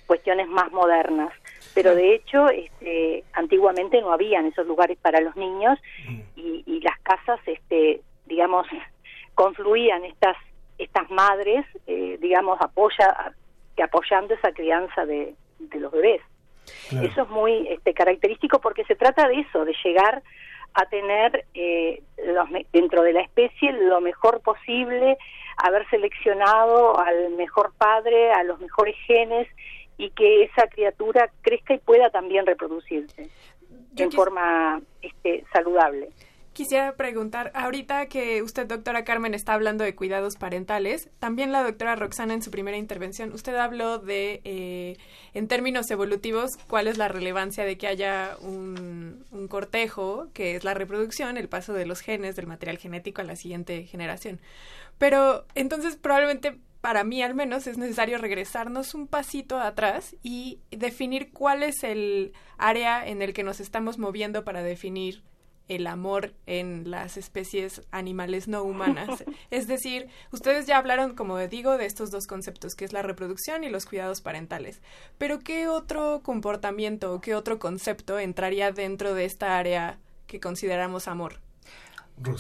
cuestiones más modernas. Pero de hecho, este, antiguamente no habían esos lugares para los niños y, y las casas, este, digamos, [LAUGHS] confluían estas estas madres, eh, digamos, apoya, que apoyando esa crianza de, de los bebés. Claro. Eso es muy este, característico porque se trata de eso, de llegar a tener eh, los dentro de la especie lo mejor posible, haber seleccionado al mejor padre, a los mejores genes y que esa criatura crezca y pueda también reproducirse en quis- forma este, saludable. Quisiera preguntar, ahorita que usted, doctora Carmen, está hablando de cuidados parentales, también la doctora Roxana en su primera intervención, usted habló de, eh, en términos evolutivos, cuál es la relevancia de que haya un, un cortejo, que es la reproducción, el paso de los genes, del material genético a la siguiente generación. Pero entonces probablemente para mí al menos es necesario regresarnos un pasito atrás y definir cuál es el área en el que nos estamos moviendo para definir el amor en las especies animales no humanas. [LAUGHS] Es decir, ustedes ya hablaron, como digo, de estos dos conceptos, que es la reproducción y los cuidados parentales. Pero ¿qué otro comportamiento o qué otro concepto entraría dentro de esta área que consideramos amor?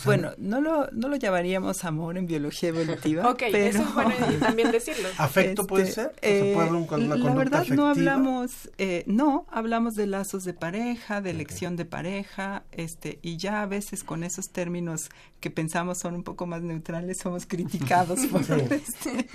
Bueno, no lo, no lo llamaríamos amor en biología evolutiva. [LAUGHS] Ok, pero, eso es bueno también decirlo. [LAUGHS] ¿Afecto puede ser? O sea, puede un- una la verdad no afectiva. hablamos, eh, no, hablamos de lazos de pareja, de elección de pareja, este, y ya a veces con esos términos que pensamos son un poco más neutrales, somos criticados [LAUGHS] por, Sí. este,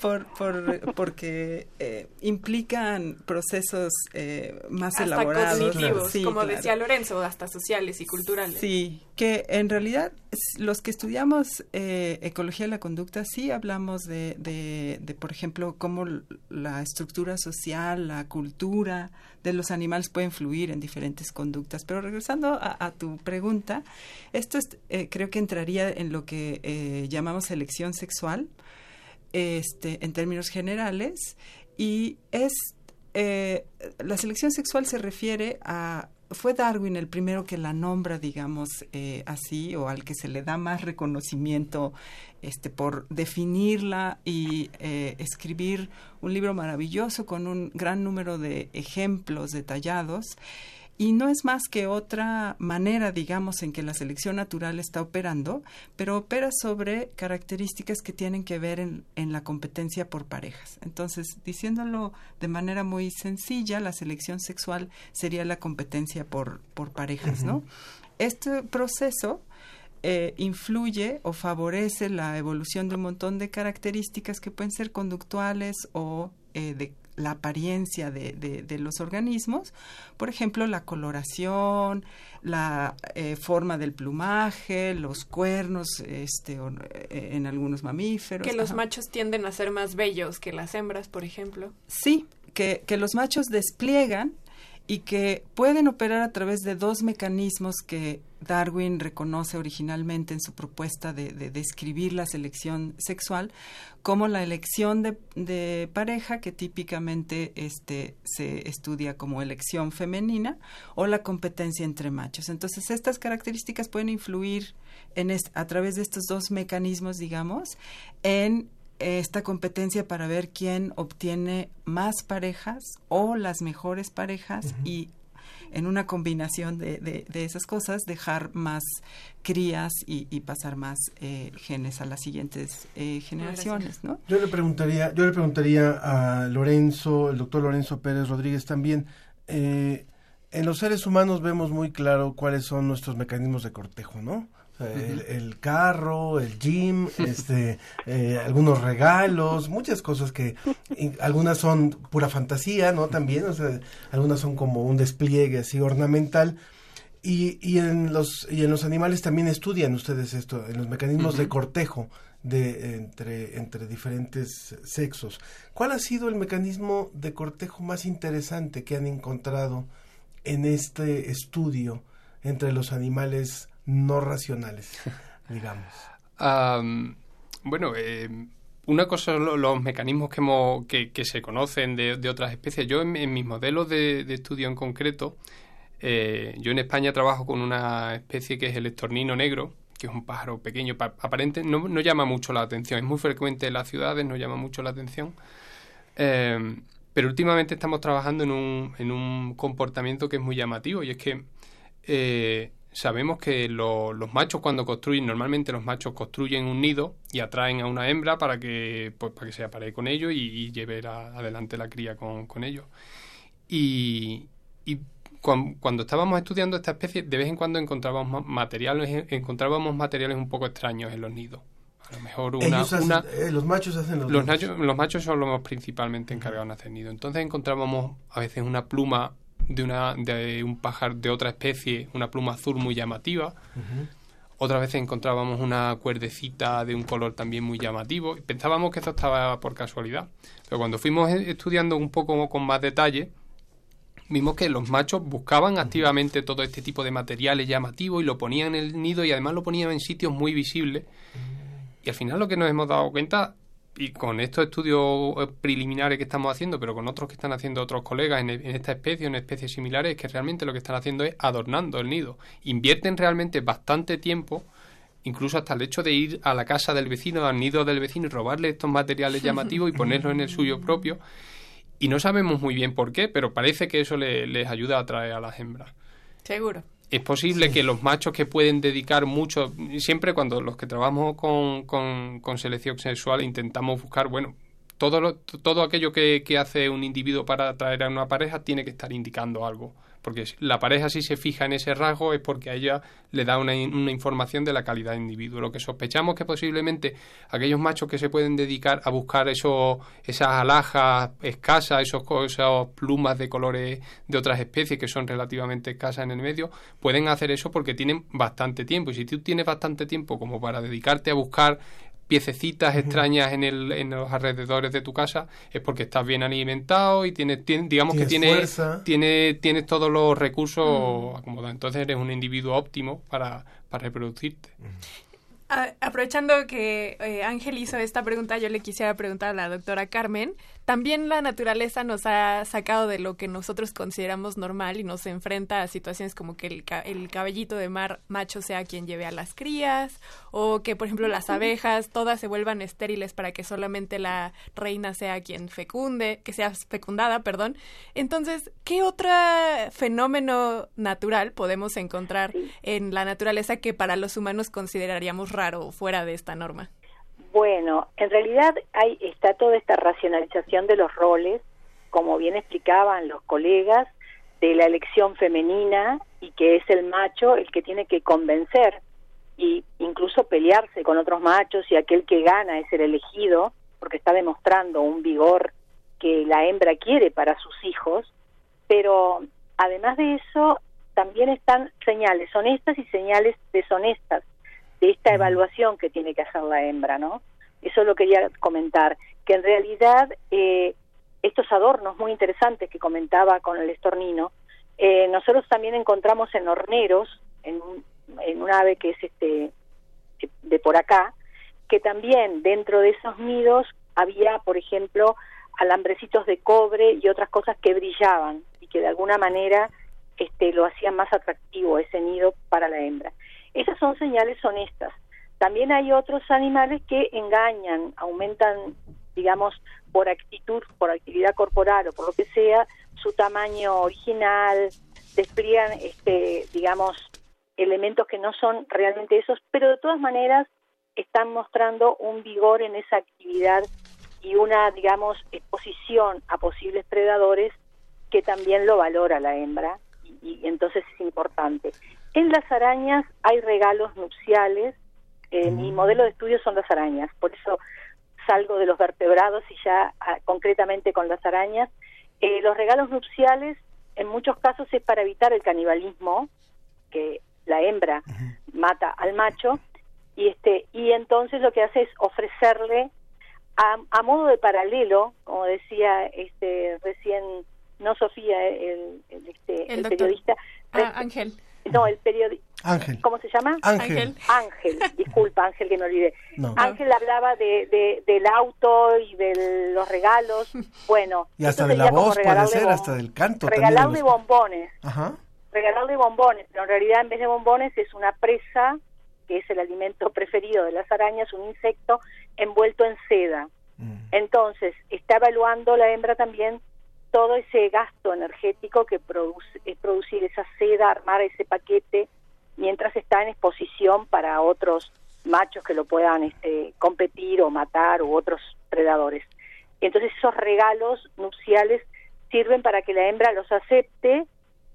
por, por- porque eh, implican procesos eh, más Hasta elaborados. cognitivos, Sí, como claro. decía Lorenzo, hasta sociales y culturales. Sí, que en realidad, los que estudiamos eh, ecología de la conducta, sí hablamos de, de, por ejemplo, cómo la estructura social, la cultura de los animales puede influir en diferentes conductas. Pero regresando a, tu pregunta, esto es, eh, creo que entraría en lo que eh, llamamos selección sexual, este, en términos generales, y es la selección sexual se refiere a fue Darwin el primero que la nombra, digamos, eh, así, o al que se le da más reconocimiento este, por definirla y eh, escribir un libro maravilloso con un gran número de ejemplos detallados y no es más que otra manera, digamos, en que la selección natural está operando, pero opera sobre características que tienen que ver en, en la competencia por parejas. Entonces, diciéndolo de manera muy sencilla, la selección sexual sería la competencia por, por parejas, ¿no? Este proceso eh, influye o favorece la evolución de un montón de características que pueden ser conductuales o eh, de la apariencia de, de, los organismos, por ejemplo, la coloración, la eh, forma del plumaje, los cuernos, este, eh, en algunos mamíferos. Que los machos tienden a ser más bellos que las hembras, por ejemplo. Sí, que, que los machos despliegan y que pueden operar a través de dos mecanismos que Darwin reconoce originalmente en su propuesta de, describir la selección sexual como la elección de, pareja que típicamente este, se estudia como elección femenina o la competencia entre machos. Entonces estas características pueden influir en a través de estos dos mecanismos, digamos, en esta competencia para ver quién obtiene más parejas o las mejores parejas y en una combinación de, de, esas cosas, dejar más crías y, pasar más eh, genes a las siguientes eh, generaciones, ¿no? Yo le preguntaría, yo le preguntaría a Lorenzo, el doctor Lorenzo Pérez Rodríguez también, eh, en los seres humanos vemos muy claro cuáles son nuestros mecanismos de cortejo, ¿no? El, carro, el gym, [LAUGHS] este, eh, algunos regalos, muchas cosas que algunas son pura fantasía, ¿no? También, o sea, algunas son como un despliegue así ornamental. Y, y, en los, y en los animales también estudian ustedes esto, en los mecanismos de cortejo de, entre, entre diferentes sexos. ¿Cuál ha sido el mecanismo de cortejo más interesante que han encontrado en este estudio entre los animales no racionales, [LAUGHS] digamos. bueno, eh, una cosa son los mecanismos que, que, se conocen de, otras especies. Yo en, mis modelos de, estudio en concreto, eh, yo en España trabajo con una especie que es el estornino negro, que es un pájaro pequeño, aparente, no, llama mucho la atención, es muy frecuente en las ciudades, no llama mucho la atención. Eh, pero últimamente estamos trabajando en un, en un comportamiento que es muy llamativo y es que sabemos que los machos cuando construyen, normalmente los machos construyen un nido y atraen a una hembra para que, pues, para que se aparee con ellos y, lleve adelante la cría con, con ellos. Y, y cuando, estábamos estudiando esta especie, de vez en cuando encontrábamos materiales, encontrábamos materiales un poco extraños en los nidos. A lo mejor una... Eh, los machos hacen los, los, machos, los machos son los principalmente encargados de hacer nido. Entonces encontrábamos a veces una pluma de, una, de un pájaro de otra especie, una pluma azul muy llamativa. Otras veces encontrábamos una cuerdecita de un color también muy llamativo. Pensábamos que esto estaba por casualidad. Pero cuando fuimos e, estudiando un poco con más detalle, vimos que los machos buscaban activamente todo este tipo de materiales llamativos y lo ponían en el nido y además lo ponían en sitios muy visibles. Y al final lo que nos hemos dado cuenta y con estos estudios eh, preliminares que estamos haciendo, pero con otros que están haciendo otros colegas en, esta especie en especies similares, es que realmente lo que están haciendo es adornando el nido. Invierten realmente bastante tiempo, incluso hasta el hecho de ir a la casa del vecino, al nido del vecino y robarle estos materiales llamativos y [LAUGHS] ponerlos en el suyo propio. Y no sabemos muy bien por qué, pero parece que eso les ayuda a atraer a las hembras. Seguro es posible que los machos que pueden dedicar mucho, siempre cuando los que trabajamos con, con, selección sexual intentamos buscar, bueno, todo, todo aquello que, que, hace un individuo para atraer a una pareja tiene que estar indicando algo porque la pareja si se fija en ese rasgo es porque a ella le da una, una información de la calidad del individuo. Lo que sospechamos que posiblemente aquellos machos que se pueden dedicar a buscar esos, esas alhajas escasas, esos, esas plumas de colores de otras especies que son relativamente escasas en el medio, pueden hacer eso porque tienen bastante tiempo. Y si tú tienes bastante tiempo como para dedicarte a buscar piececitas extrañas en, el, en los alrededores de tu casa es porque estás bien alimentado y tienes, digamos que tienes, tienes, tienes todos los recursos acomodados. Entonces eres un individuo óptimo para, para reproducirte. aprovechando que eh, Ángel hizo esta pregunta, yo le quisiera preguntar a la doctora Carmen también la naturaleza nos ha sacado de lo que nosotros consideramos normal y nos enfrenta a situaciones como que el, el cabellito de mar macho sea quien lleve a las crías o que, por ejemplo, las abejas todas se vuelvan estériles para que solamente la reina sea quien fecunde, que sea fecundada, perdón. Entonces, ¿qué otro fenómeno natural podemos encontrar en la naturaleza que para los humanos consideraríamos raro o fuera de esta norma? Bueno, en realidad hay, está toda esta racionalización de los roles, como bien explicaban los colegas, de la elección femenina y que es el macho el que tiene que convencer y incluso pelearse con otros machos y aquel que gana es el elegido porque está demostrando un vigor que la hembra quiere para sus hijos, pero además de eso también están señales honestas y señales deshonestas de esta evaluación que tiene que hacer la hembra, ¿no? Eso lo quería comentar, que en realidad eh, estos adornos muy interesantes que comentaba con el estornino, eh, nosotros también encontramos en horneros, en un, en un ave que es este de por acá, que también dentro de esos nidos había, por ejemplo, alambrecitos de cobre y otras cosas que brillaban y que de alguna manera este, lo hacían más atractivo ese nido para la hembra. Esas son señales honestas. También hay otros animales que engañan, aumentan, digamos, por actitud, por actividad corporal o por lo que sea, su tamaño original, despliegan, este, digamos, elementos que no son realmente esos, pero de todas maneras están mostrando un vigor en esa actividad y una, digamos, exposición a posibles predadores que también lo valora la hembra y entonces es importante. En las arañas hay regalos nupciales. Eh, mi modelo de estudio son las arañas, por eso salgo de los vertebrados y ya ah, concretamente con las arañas. Eh, los regalos nupciales en muchos casos es para evitar el canibalismo, que la hembra mata al macho, y este y entonces lo que hace es ofrecerle a, modo de paralelo, como decía este recién no Sofía el, este, el, periodista ah, Ángel no, el periodista. Ángel. ¿Cómo se llama? Ángel. Ángel, disculpa, Ángel, que me olvidé. Ángel hablaba de, del auto y de los regalos. Bueno. Y hasta de la voz puede ser, hasta del canto. Regalar de, bombones. Ajá. Regalar de bombones, pero en realidad en vez de bombones es una presa, que es el alimento preferido de las arañas, un insecto envuelto en seda. Mm. Entonces, está evaluando la hembra también todo ese gasto energético que produce, es producir esa seda, armar ese paquete, mientras está en exposición para otros machos que lo puedan este, competir o matar u otros predadores. Entonces esos regalos nupciales sirven para que la hembra los acepte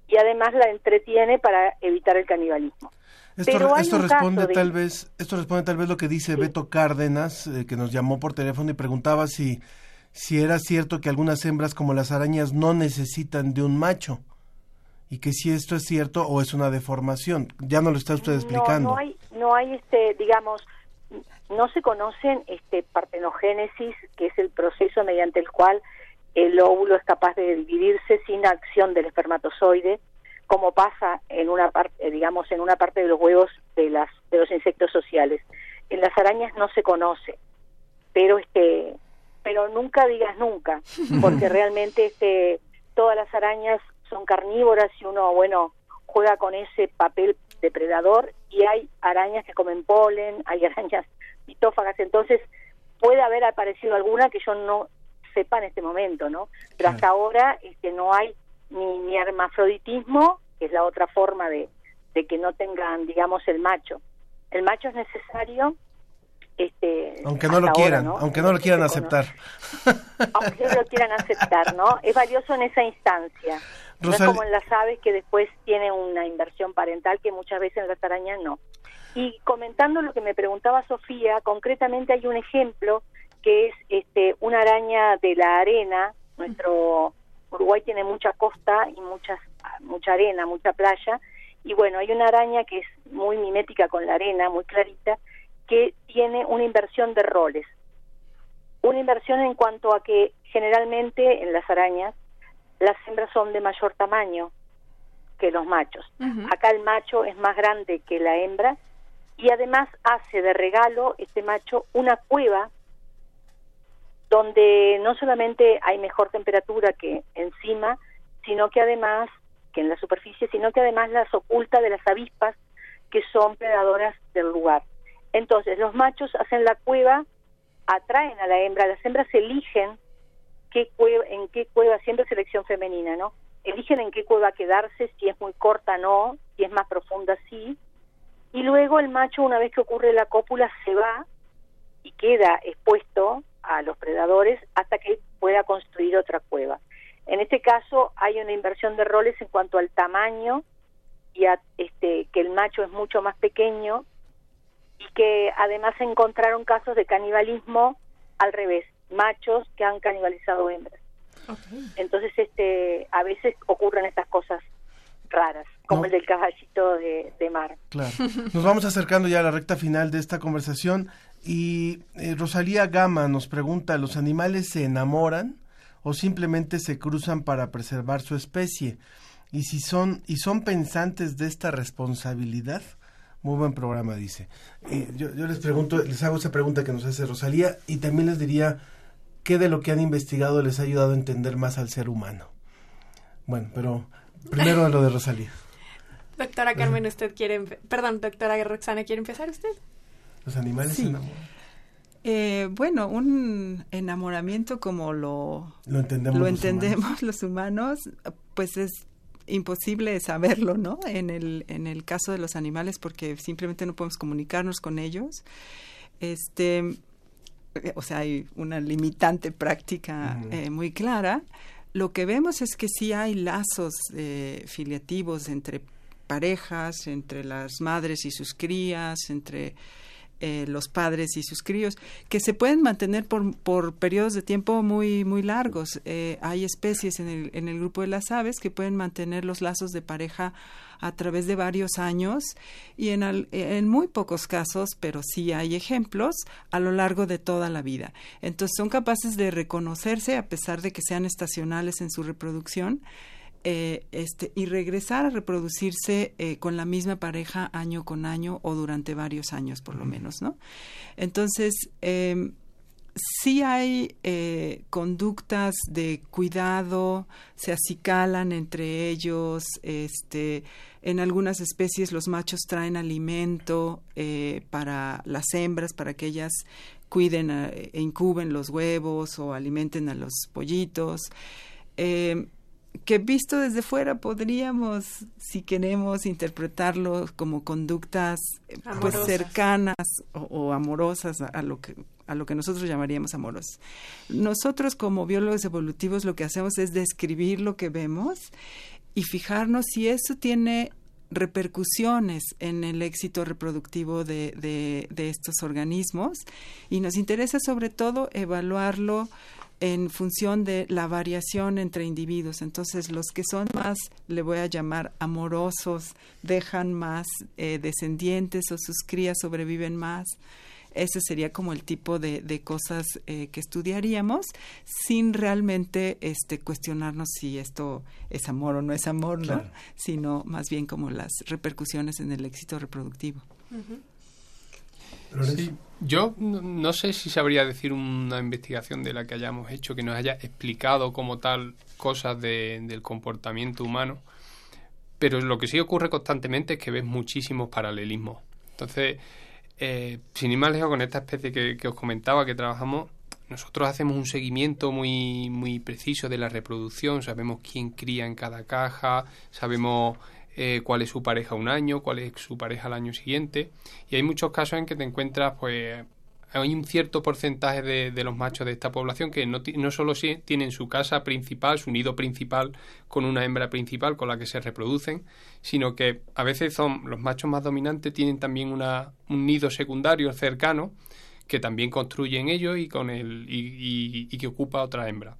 y además la entretiene para evitar el canibalismo. Esto, esto responde tal vez, esto responde tal vez lo que dice Beto Cárdenas, eh, que nos llamó por teléfono y preguntaba si si era cierto que algunas hembras como las arañas no necesitan de un macho y que si esto es cierto o es una deformación. Ya no lo está usted explicando. No, no hay, no hay este, digamos, no se conocen este partenogénesis, que es el proceso mediante el cual el óvulo es capaz de dividirse sin acción del espermatozoide, como pasa en una parte, digamos, en una parte de los huevos de las de los insectos sociales. En las arañas no se conoce, pero este pero nunca digas nunca, [LAUGHS] porque realmente este, todas las arañas son carnívoras y uno, bueno, juega con ese papel depredador y hay arañas que comen polen, hay arañas pitófagas, entonces puede haber aparecido alguna que yo no sepa en este momento, ¿no? Pero hasta ahora este, no hay ni, ni hermafroditismo, que es la otra forma de, de que no tengan, digamos, el macho. El macho es necesario Este, aunque no lo quieran, ahora, ¿no? aunque no lo quieran Se aceptar. [LAUGHS] aunque no lo quieran aceptar, ¿no? Es valioso en esa instancia. No es como en las aves que después tiene una inversión parental que muchas veces en las arañas no. Y comentando lo que me preguntaba Sofía, concretamente hay un ejemplo que es este una araña de la arena. Nuestro Uruguay tiene mucha costa y muchas mucha arena, mucha playa. Y bueno, hay una araña que es muy mimética con la arena, muy clarita, que tiene una inversión de roles. Una inversión en cuanto a que generalmente en las arañas las hembras son de mayor tamaño que los machos. Acá el macho es más grande que la hembra y además hace de regalo este macho una cueva donde no solamente hay mejor temperatura que encima, sino que además, que en la superficie, sino que además las oculta de las avispas que son predadoras del lugar. Entonces, los machos hacen la cueva, atraen a la hembra, las hembras eligen qué cueva, en qué cueva, siempre selección femenina, ¿no? Eligen en qué cueva quedarse, si es muy corta no, si es más profunda sí, y luego el macho, una vez que ocurre la cópula, se va y queda expuesto a los predadores hasta que pueda construir otra cueva. En este caso hay una inversión de roles en cuanto al tamaño y a este que el macho es mucho más pequeño y que además se encontraron casos de canibalismo al revés, machos que han canibalizado hembras. Entonces este a veces ocurren estas cosas raras, como No. el del caballito de, de mar. Claro. Nos vamos acercando ya a la recta final de esta conversación y eh, Rosalía Gama nos pregunta, ¿los animales se enamoran o simplemente se cruzan para preservar su especie? Y si son y son pensantes de esta responsabilidad. Muy buen programa, dice. Y yo, yo les pregunto, les hago esa pregunta que nos hace Rosalía y también les diría qué de lo que han investigado les ha ayudado a entender más al ser humano. Bueno, pero primero lo de Rosalía. Doctora Carmen, usted quiere... Perdón, doctora Roxana, ¿quiere empezar usted? Los animales Sí. enamoran. Eh, bueno, un enamoramiento como lo, Lo entendemos lo los entendemos los humanos, pues es imposible saberlo, ¿no? En el, en el caso de los animales, porque simplemente no podemos comunicarnos con ellos. Este, o sea, hay una limitante práctica eh, muy clara. Lo que vemos es que sí hay lazos eh, filiativos entre parejas, entre las madres y sus crías, entre eh, los padres y sus críos, que se pueden mantener por, por periodos de tiempo muy, muy largos. Eh, hay especies en el, en el grupo de las aves que pueden mantener los lazos de pareja a través de varios años y en, al- en muy pocos casos, pero sí hay ejemplos, a lo largo de toda la vida. Entonces son capaces de reconocerse a pesar de que sean estacionales en su reproducción eh, este, y regresar a reproducirse eh, con la misma pareja año con año o durante varios años por lo menos, ¿no? Entonces, eh, sí hay eh, conductas de cuidado, se acicalan entre ellos, este, en algunas especies los machos traen alimento eh, para las hembras, para que ellas cuiden a- e incuben los huevos o alimenten a los pollitos. Eh, que visto desde fuera podríamos, si queremos, interpretarlo como conductas eh, pues cercanas o, o amorosas a, a lo que a lo que nosotros llamaríamos amorosas. Nosotros como biólogos evolutivos lo que hacemos es describir lo que vemos y fijarnos si eso tiene repercusiones en el éxito reproductivo de, de- de estos organismos y nos interesa sobre todo evaluarlo en función de la variación entre individuos. Entonces, los que son más, le voy a llamar amorosos, dejan más eh, descendientes o sus crías sobreviven más. Ese sería como el tipo de, de cosas eh, que estudiaríamos sin realmente este, cuestionarnos si esto es amor o no es amor, ¿no? Claro. sino más bien como las repercusiones en el éxito reproductivo. Sí, yo no, sé si sabría decir una investigación de la que hayamos hecho que nos haya explicado como tal cosas de- del comportamiento humano, pero lo que sí ocurre constantemente es que ves muchísimos paralelismos. Entonces, eh, sin ir más lejos con esta especie que, que os comentaba que trabajamos, nosotros hacemos un seguimiento muy, muy preciso de la reproducción, sabemos quién cría en cada caja, sabemos eh, cuál es su pareja un año, cuál es su pareja al año siguiente, y hay muchos casos en que te encuentras pues hay un cierto porcentaje de, de los machos de esta población que no, no solo tienen su casa principal, su nido principal con una hembra principal con la que se reproducen, sino que a veces son los machos más dominantes tienen también una, un nido secundario cercano que también construyen ellos y con el y, y que ocupa otra hembra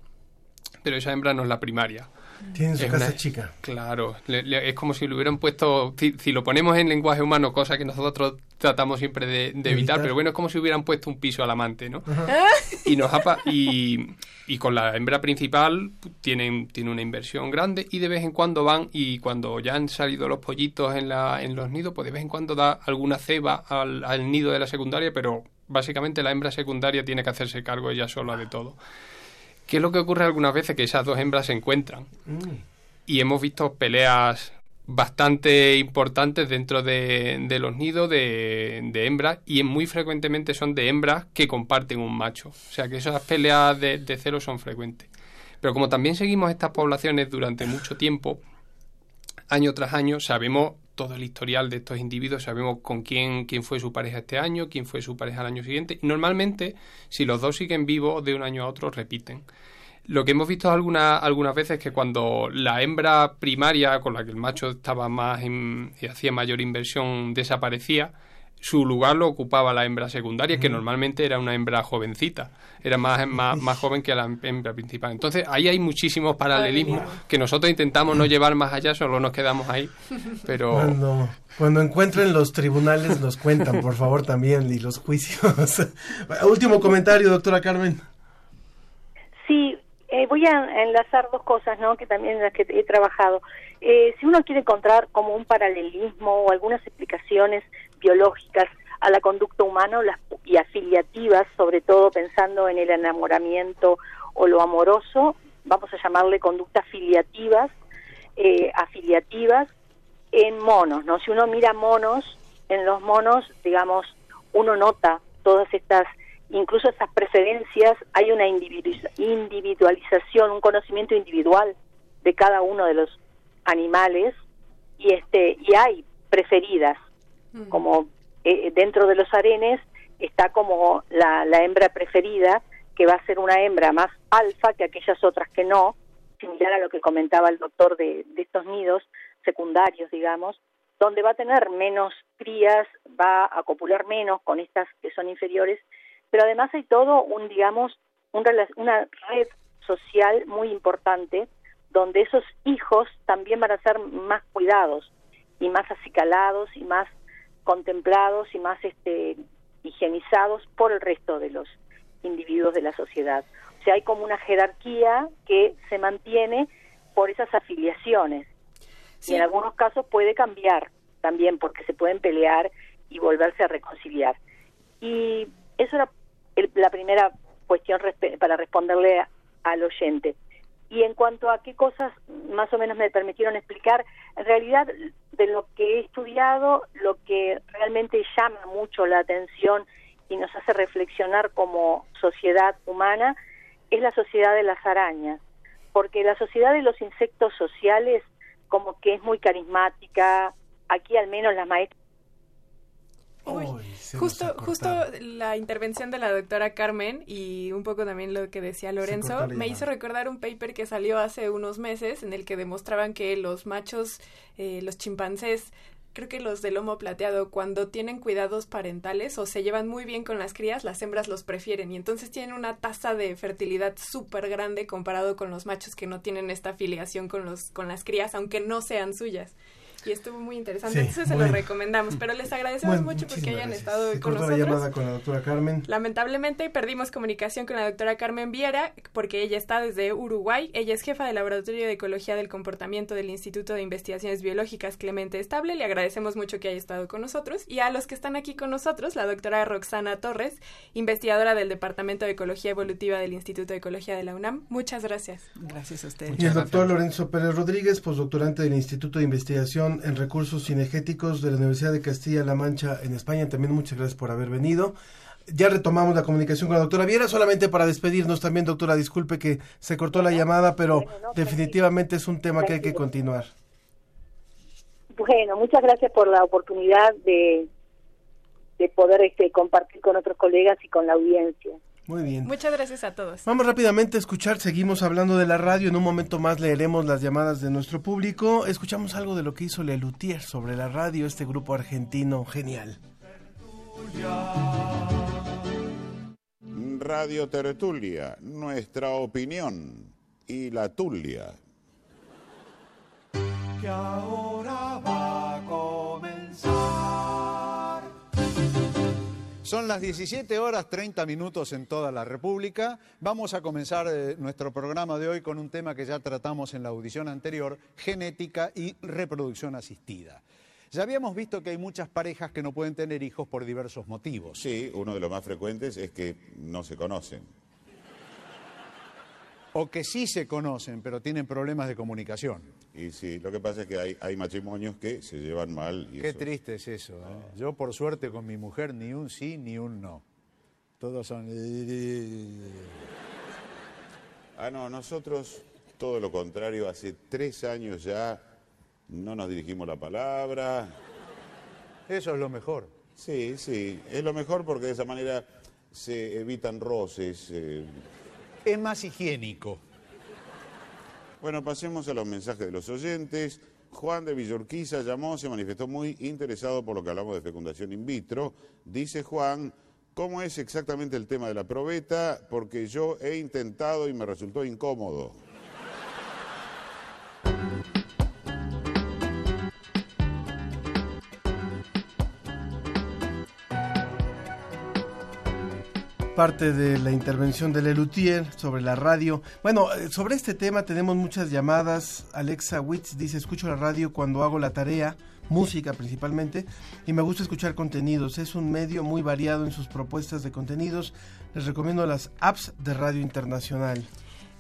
pero esa hembra no es la primaria. Tiene su Es casa una- chica. Claro, le- le- es como si le hubieran puesto, si, si lo ponemos en lenguaje humano, cosa que nosotros tratamos siempre de, de evitar, Evitar. pero bueno, es como si hubieran puesto un piso al amante, ¿no? Ajá. Y, nos ha pa- y, y con la hembra principal tienen, tiene una inversión grande y de vez en cuando van y cuando ya han salido los pollitos en, la, en los nidos, pues de vez en cuando da alguna ceba al, al nido de la secundaria, pero básicamente la hembra secundaria tiene que hacerse cargo ella sola de todo. ¿Qué es lo que ocurre algunas veces? Que esas dos hembras se encuentran y hemos visto peleas bastante importantes dentro de, de los nidos de, de hembras y muy frecuentemente son de hembras que comparten un macho. O sea que esas peleas de, de celos son frecuentes. Pero como también seguimos estas poblaciones durante mucho tiempo, año tras año, sabemos todo el historial de estos individuos, sabemos con quién, quién fue su pareja este año, quién fue su pareja el año siguiente. Normalmente, si los dos siguen vivos, de un año a otro repiten. Lo que hemos visto alguna- algunas veces es que cuando la hembra primaria, con la que el macho estaba más y hacía mayor inversión, desaparecía, su lugar lo ocupaba la hembra secundaria, que normalmente era una hembra jovencita, era más, más, más joven que la hembra principal. Entonces, ahí hay muchísimos paralelismos que nosotros intentamos no llevar más allá, solo nos quedamos ahí. Pero Cuando, cuando encuentren los tribunales, nos cuentan, por favor, también, y los juicios. [LAUGHS] Último comentario, doctora Carmen. Sí, eh, voy a enlazar dos cosas, ¿no? Que también en las que he trabajado. Eh, si uno quiere encontrar como un paralelismo o algunas explicaciones biológicas a la conducta humana y afiliativas, sobre todo pensando en el enamoramiento o lo amoroso, vamos a llamarle conductas afiliativas, eh, afiliativas en monos, ¿no? Si uno mira monos, en los monos, digamos, uno nota todas estas, incluso esas preferencias, hay una individu- individualización, un conocimiento individual de cada uno de los animales y este y hay preferidas, como eh, dentro de los arenes está como la, hembra preferida, que va a ser una hembra más alfa que aquellas otras que no, similar a lo que comentaba el doctor de, estos nidos secundarios, digamos, donde va a tener menos crías, va a copular menos con estas que son inferiores, pero además hay todo un, digamos, un una red social muy importante donde esos hijos también van a ser más cuidados y más acicalados y más contemplados y más este higienizados por el resto de los individuos de la sociedad. O sea, hay como una jerarquía que se mantiene por esas afiliaciones. Y en algunos casos puede cambiar también porque se pueden pelear y volverse a reconciliar. Y eso era el- la primera cuestión para responderle a- al oyente. Y en cuanto a qué cosas más o menos me permitieron explicar, en realidad de lo que he estudiado, lo que realmente llama mucho la atención y nos hace reflexionar como sociedad humana es la sociedad de las arañas, porque la sociedad de los insectos sociales como que es muy carismática, aquí al menos las maestras Justo, justo la intervención de la doctora Carmen y un poco también lo que decía Lorenzo me hizo recordar un paper que salió hace unos meses en el que demostraban que los machos, eh, los chimpancés, creo que los de lomo plateado, cuando tienen cuidados parentales o se llevan muy bien con las crías, las hembras los prefieren. Y entonces tienen una tasa de fertilidad súper grande comparado con los machos que no tienen esta afiliación con, los, con las crías, aunque no sean suyas. Y estuvo muy interesante, Sí, entonces se lo recomendamos, pero les agradecemos Bueno, mucho porque hayan gracias. estado Se con cortó la nosotros. llamada con la doctora Carmen. Lamentablemente perdimos comunicación con la doctora Carmen Viera porque ella está desde Uruguay. Ella es jefa del Laboratorio de Ecología del Comportamiento del Instituto de Investigaciones Biológicas Clemente Estable. Le agradecemos mucho que haya estado con nosotros. Y a los que están aquí con nosotros, la doctora Roxana Torres, investigadora del Departamento de Ecología Evolutiva del Instituto de Ecología de la UNAM. Muchas gracias. Gracias a usted. Y el doctor Lorenzo Pérez Rodríguez, postdoctorante del Instituto de Investigación en Recursos Cinegéticos de la Universidad de Castilla-La Mancha en España. También muchas gracias por haber venido. Ya retomamos la comunicación con la doctora Viera, solamente para despedirnos también, doctora, disculpe que se cortó la llamada, pero definitivamente es un tema que hay que continuar. Bueno, muchas gracias por la oportunidad de, de poder este, compartir con otros colegas y con la audiencia. Muy bien. Muchas gracias a todos. Vamos rápidamente a escuchar, seguimos hablando de la radio, en un momento más leeremos las llamadas de nuestro público. Escuchamos algo de lo que hizo Lelutier sobre la radio, este grupo argentino genial. Radio Tertulia, nuestra opinión y la tulia. Que ahora va a comenzar. Son las 17 horas 30 minutos en toda la República. Vamos a comenzar eh, nuestro programa de hoy con un tema que ya tratamos en la audición anterior, genética y reproducción asistida. Ya habíamos visto que hay muchas parejas que no pueden tener hijos por diversos motivos. Sí, uno de los más frecuentes es que no se conocen. O que sí se conocen, pero tienen problemas de comunicación. Y sí, lo que pasa es que hay, hay matrimonios que se llevan mal. Y Qué eso- triste es eso. ¿eh? Yo, por suerte, con mi mujer, ni un sí ni un no. Todos son... Ah, no, nosotros todo lo contrario, hace tres años ya no nos dirigimos la palabra. Eso es lo mejor. Sí, sí, es lo mejor porque de esa manera se evitan roces. eh. Es más higiénico. Bueno, pasemos a los mensajes de los oyentes. Juan de Villorquiza llamó, se manifestó muy interesado por lo que hablamos de fecundación in vitro. Dice Juan, ¿cómo es exactamente el tema de la probeta? Porque yo he intentado y me resultó incómodo. Parte de la intervención de Lelutier sobre la radio. Bueno, eh, sobre este tema tenemos muchas llamadas. Alexa Witz dice, escucho la radio cuando hago la tarea, música principalmente, y me gusta escuchar contenidos. Es un medio muy variado en sus propuestas de contenidos. Les recomiendo las apps de Radio Internacional.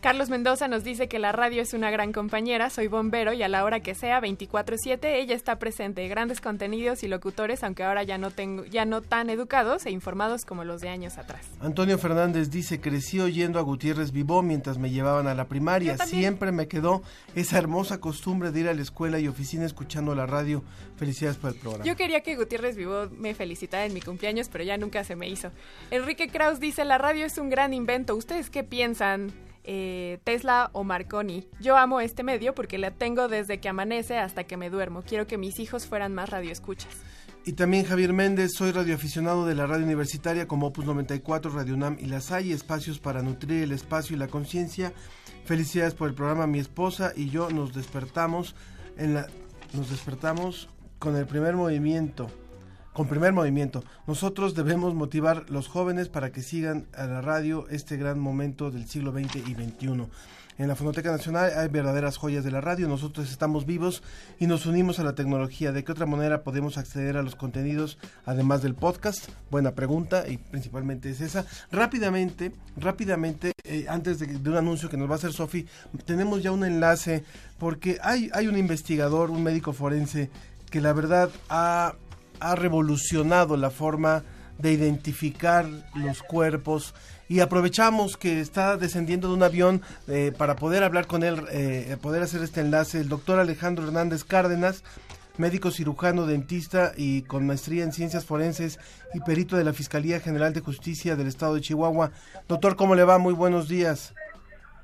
Carlos Mendoza nos dice que la radio es una gran compañera, soy bombero y a la hora que sea, 24/7, ella está presente, grandes contenidos y locutores, aunque ahora ya no tengo ya no tan educados e informados como los de años atrás. Antonio Fernández dice, crecí oyendo a Gutiérrez Vivó mientras me llevaban a la primaria. Siempre me quedó esa hermosa costumbre de ir a la escuela y oficina escuchando la radio. Felicidades por el programa. Yo quería que Gutiérrez Vivo me felicitara en mi cumpleaños, pero ya nunca se me hizo. Enrique Kraus dice, la radio es un gran invento. ¿Ustedes qué piensan? Eh, Tesla o Marconi. Yo amo este medio porque la tengo desde que amanece hasta que me duermo. Quiero que mis hijos fueran más radioescuchas. Y también Javier Méndez, soy radioaficionado de la radio universitaria como Opus 94, Radio UNAM y las hay espacios para nutrir el espacio y la conciencia. Felicidades por el programa. Mi esposa y yo nos despertamos en la nos despertamos con el primer movimiento. Con primer movimiento. Nosotros debemos motivar los jóvenes para que sigan a la radio este gran momento del siglo XX y XXI. En la Fonoteca Nacional hay verdaderas joyas de la radio. Nosotros estamos vivos y nos unimos a la tecnología. ¿De qué otra manera podemos acceder a los contenidos además del podcast? Buena pregunta y principalmente es esa. Rápidamente, rápidamente, eh, antes de, un anuncio que nos va a hacer Sofi, tenemos ya un enlace porque hay, hay un investigador, un médico forense que la verdad ha, ha revolucionado la forma de identificar los cuerpos y aprovechamos que está descendiendo de un avión eh, para poder hablar con él, eh, poder hacer este enlace, el doctor Alejandro Hernández Cárdenas, médico cirujano, dentista y con maestría en ciencias forenses y perito de la Fiscalía General de Justicia del Estado de Chihuahua. Doctor, ¿cómo le va? Muy buenos días.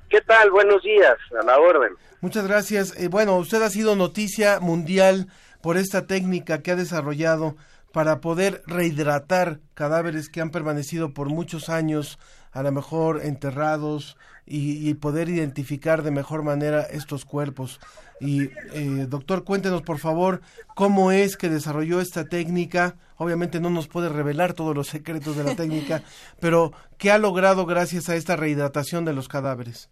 ¿Qué tal? Buenos días, a la orden. Muchas gracias. Eh, bueno, usted ha sido noticia mundial por esta técnica que ha desarrollado para poder rehidratar cadáveres que han permanecido por muchos años, a lo mejor enterrados, y, y poder identificar de mejor manera estos cuerpos. Y, eh, doctor, cuéntenos por favor cómo es que desarrolló esta técnica. Obviamente no nos puede revelar todos los secretos de la técnica, [LAUGHS] pero ¿qué ha logrado gracias a esta rehidratación de los cadáveres?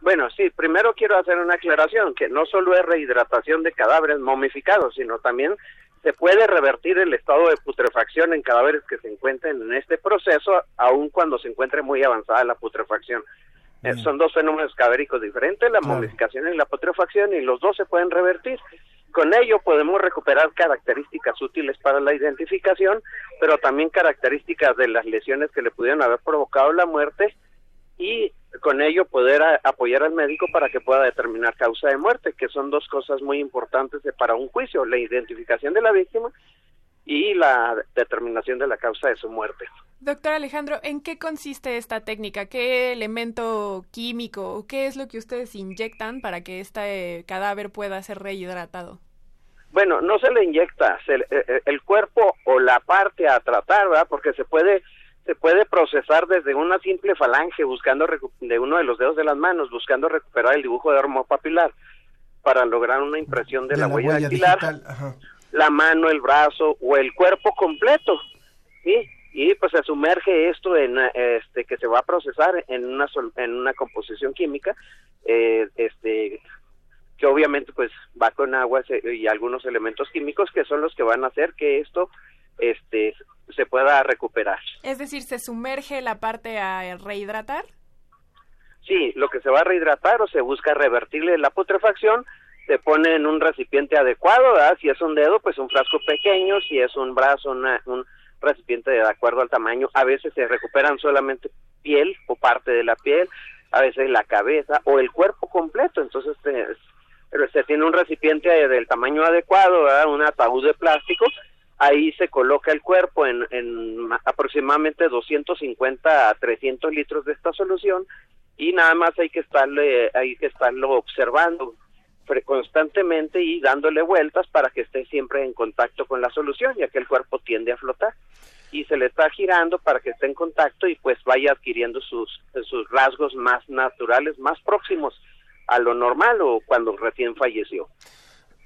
Bueno, sí, primero quiero hacer una aclaración, que no solo es rehidratación de cadáveres momificados, sino también se puede revertir el estado de putrefacción en cadáveres que se encuentren en este proceso, aun cuando se encuentre muy avanzada la putrefacción. Eh, son dos fenómenos cadavéricos diferentes, la momificación y la putrefacción, y los dos se pueden revertir. Con ello podemos recuperar características útiles para la identificación, pero también características de las lesiones que le pudieron haber provocado la muerte y con ello poder a- apoyar al médico para que pueda determinar causa de muerte, que son dos cosas muy importantes de- para un juicio, la identificación de la víctima y la determinación de la causa de su muerte. Doctor Alejandro, ¿en qué consiste esta técnica? ¿Qué elemento químico o qué es lo que ustedes inyectan para que este cadáver pueda ser rehidratado? Bueno, no se le inyecta se, eh, el cuerpo o la parte a tratar, ¿verdad? Porque se puede se puede procesar desde una simple falange buscando de uno de los dedos de las manos buscando recuperar el dibujo de papilar para lograr una impresión de, la, huella, dactilar, la mano, el brazo o el cuerpo completo, ¿sí? y pues se sumerge esto en este que se va a procesar en una en una composición química eh, este que obviamente pues va con agua y algunos elementos químicos que son los que van a hacer que esto este se pueda recuperar. Es decir, se sumerge la parte a rehidratar. Sí, lo que se va a rehidratar o se busca revertirle la putrefacción, se pone en un recipiente adecuado, si es un dedo, pues un frasco pequeño, si es un brazo, un recipiente de acuerdo al tamaño. A veces se recuperan solamente piel o parte de la piel, a veces la cabeza o el cuerpo completo. Entonces se, se tiene un recipiente del tamaño adecuado, un ataúd de plástico. Ahí se coloca el cuerpo en, en aproximadamente 250 a 300 litros de esta solución y nada más hay que estarle, hay que estarlo observando constantemente y dándole vueltas para que esté siempre en contacto con la solución, ya que el cuerpo tiende a flotar. Y se le está girando para que esté en contacto y pues vaya adquiriendo sus, sus rasgos más naturales, más próximos a lo normal o cuando recién falleció.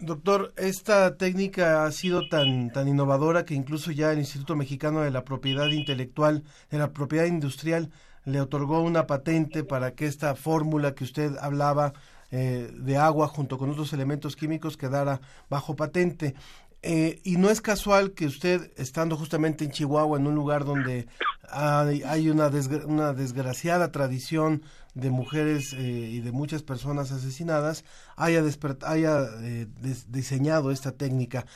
Doctor, esta técnica ha sido tan, tan innovadora que incluso ya el Instituto Mexicano de la Propiedad Intelectual, de la Propiedad Industrial, le otorgó una patente para que esta fórmula que usted hablaba eh, de agua junto con otros elementos químicos quedara bajo patente. Eh, y no es casual que usted, estando justamente en Chihuahua, en un lugar donde hay, una, una, desgraciada tradición de mujeres eh, y de muchas personas asesinadas, haya, haya diseñado esta técnica.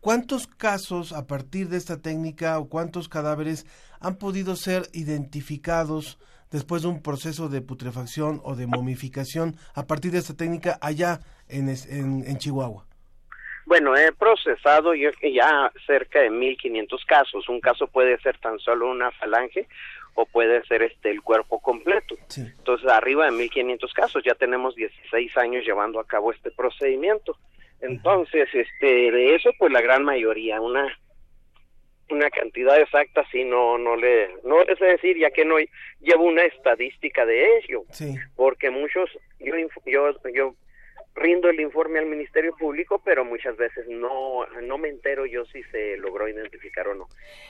¿Cuántos casos a partir de esta técnica o cuántos cadáveres han podido ser identificados después de un proceso de putrefacción o de momificación a partir de esta técnica allá en, en, Chihuahua? Bueno, he procesado yo ya cerca de 1500 casos. Un caso puede ser tan solo una falange o puede ser este el cuerpo completo. Entonces, arriba de 1500 casos, ya tenemos 16 años llevando a cabo este procedimiento. Entonces, este de eso pues la gran mayoría, una una cantidad exacta sí no no le no les sé decir ya que no llevo una estadística de ello porque muchos yo yo yo rindo el informe al Ministerio Público pero muchas veces no no me entero yo si se logró identificar o no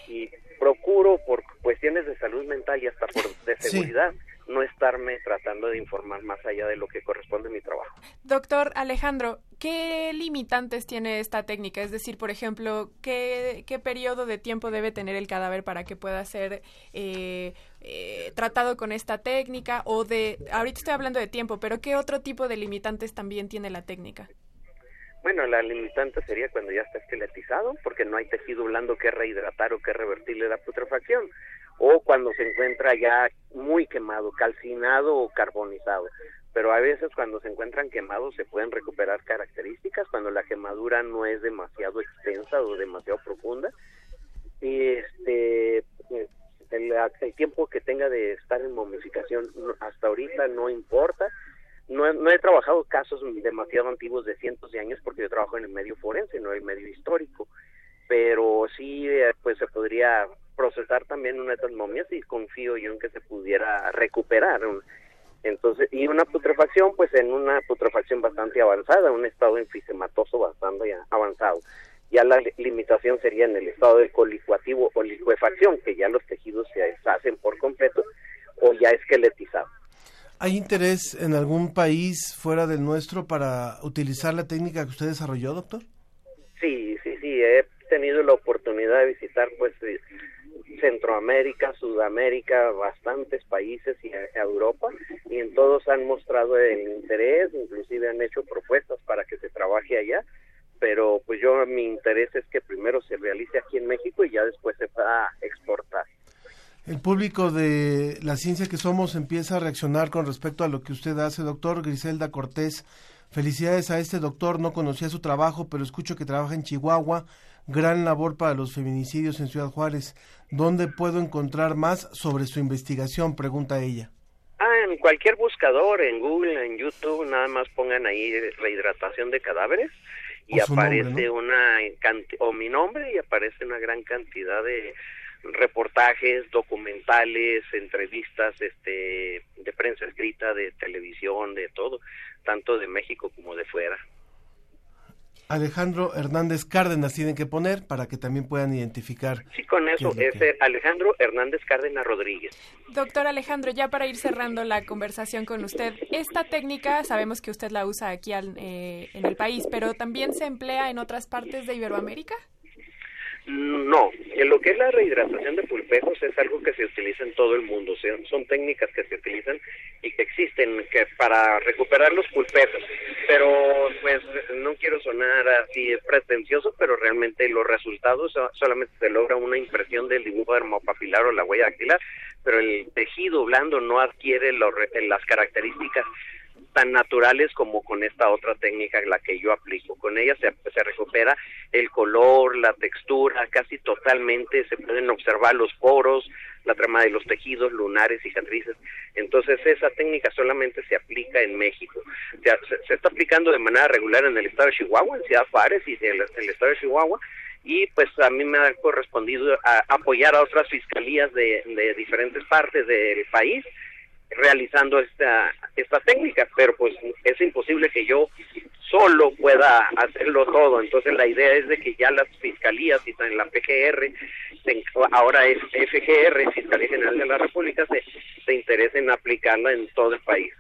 y procuro por cuestiones de salud mental y hasta por de seguridad no estarme tratando de informar más allá de lo que corresponde a mi trabajo. Doctor Alejandro, ¿qué limitantes tiene esta técnica? Es decir, por ejemplo, ¿qué, qué periodo de tiempo debe tener el cadáver para que pueda ser eh, eh, tratado con esta técnica? O de, ahorita estoy hablando de tiempo, pero ¿qué otro tipo de limitantes también tiene la técnica? Bueno, la limitante sería cuando ya está esqueletizado, porque no hay tejido blando que rehidratar o que revertirle la putrefacción o cuando se encuentra ya muy quemado, calcinado o carbonizado. Pero a veces cuando se encuentran quemados se pueden recuperar características cuando la quemadura no es demasiado extensa o demasiado profunda. Y este el, el tiempo que tenga de estar en momificación hasta ahorita no importa. No, no he trabajado casos demasiado antiguos de cientos de años porque yo trabajo en el medio forense, no el medio histórico pero sí eh, pues se podría procesar también una de estas momias y confío yo en que se pudiera recuperar. Entonces, y una putrefacción, pues en una putrefacción bastante avanzada, un estado enfisematoso bastante avanzado. Ya la limitación sería en el estado de colicuativo o licuefacción, que ya los tejidos se deshacen por completo o ya esqueletizado. ¿Hay interés en algún país fuera del nuestro para utilizar la técnica que usted desarrolló, doctor? Sí, sí, sí. He tenido la oportunidad de visitar pues Centroamérica, Sudamérica, bastantes países y Europa, y en todos han mostrado el interés, inclusive han hecho propuestas para que se trabaje allá, pero pues yo mi interés es que primero se realice aquí en México y ya después se pueda exportar. El público de la ciencia que somos empieza a reaccionar con respecto a lo que usted hace, doctor Griselda Cortés. Felicidades a este doctor, no conocía su trabajo, pero escucho que trabaja en Chihuahua, gran labor para los feminicidios en Ciudad Juárez. ¿Dónde puedo encontrar más sobre su investigación? Pregunta ella. Ah, en cualquier buscador, en Google, en YouTube, nada más pongan ahí rehidratación de cadáveres y su nombre, aparece ¿no? una o mi nombre y aparece una gran cantidad de reportajes, documentales, entrevistas, este, de prensa escrita, de televisión, de todo, tanto de México como de fuera. Alejandro Hernández Cárdenas tienen que poner para que también puedan identificar. Sí, con eso ¿Qué es es Alejandro Hernández Cárdenas Rodríguez. Doctor Alejandro, ya para ir cerrando la conversación con usted, esta técnica sabemos que usted la usa aquí al- eh, en el país, pero también se emplea en otras partes de Iberoamérica. No, en lo que es la rehidratación de pulpejos es algo que se utiliza en todo el mundo, sea, son técnicas que se utilizan y que existen que para recuperar los pulpejos, pero pues no quiero sonar así pretencioso, pero realmente los resultados so- solamente se logra una impresión del dibujo dermopapilar o la huella dactilar, pero el tejido blando no adquiere las características tan naturales como con esta otra técnica la que yo aplico. Con ella se, se recupera el color, la textura, casi totalmente se pueden observar los poros, la trama de los tejidos lunares, cicatrices. Entonces esa técnica solamente se aplica en México. Se, se está aplicando de manera regular en el estado de Chihuahua, en Ciudad Juárez y en el, estado de Chihuahua. Y pues a mí me ha correspondido a- apoyar a otras fiscalías de diferentes partes del país realizando esta esta técnica, pero pues es imposible que yo solo pueda hacerlo todo. Entonces la idea es de que ya las fiscalías y en la PGR, ahora es FGR, Fiscalía General de la República, se, se interesen en aplicarla en todo el país.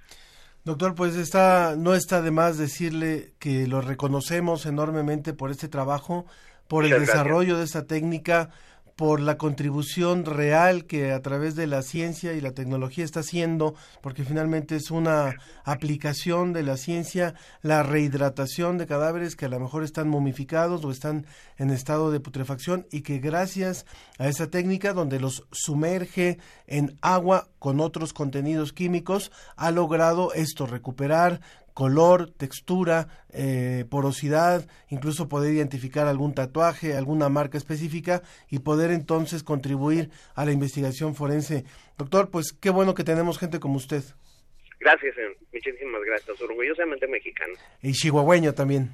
Doctor, pues está, no está de más decirle que lo reconocemos enormemente por este trabajo, por el gracias. desarrollo de esta técnica, por la contribución real que a través de la ciencia y la tecnología está haciendo, porque finalmente es una aplicación de la ciencia, la rehidratación de cadáveres que a lo mejor están momificados o están en estado de putrefacción y que gracias a esa técnica donde los sumerge en agua con otros contenidos químicos ha logrado esto, recuperar color, textura, eh, porosidad, incluso poder identificar algún tatuaje, alguna marca específica y poder entonces contribuir a la investigación forense. Doctor, pues qué bueno que tenemos gente como usted Gracias, señor. muchísimas gracias. Orgullosamente mexicano. y chihuahueño también.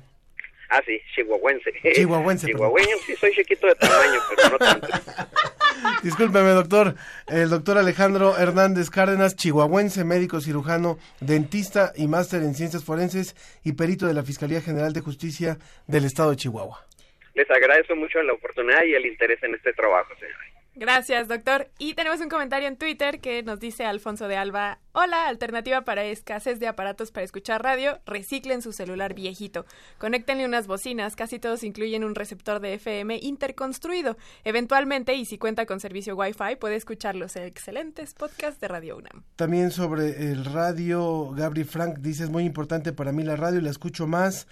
Ah, sí, chihuahuense. Chihuahuense. Chihuahueño, sí, soy chiquito de tamaño, pero no tanto. [LAUGHS] Discúlpeme, doctor. El doctor Alejandro Hernández Cárdenas, chihuahuense, médico cirujano, dentista y máster en ciencias forenses y perito de la Fiscalía General de Justicia del Estado de Chihuahua. Les agradezco mucho la oportunidad y el interés en este trabajo, señor. Gracias, doctor. Y tenemos un comentario en Twitter que nos dice Alfonso de Alba, hola, alternativa para escasez de aparatos para escuchar radio, reciclen su celular viejito, conéctenle unas bocinas, casi todos incluyen un receptor de FM interconstruido. Eventualmente, y si cuenta con servicio Wi-Fi, puede escuchar los excelentes podcasts de Radio UNAM. También sobre el radio, Gabri Frank dice, es muy importante para mí la radio, la escucho más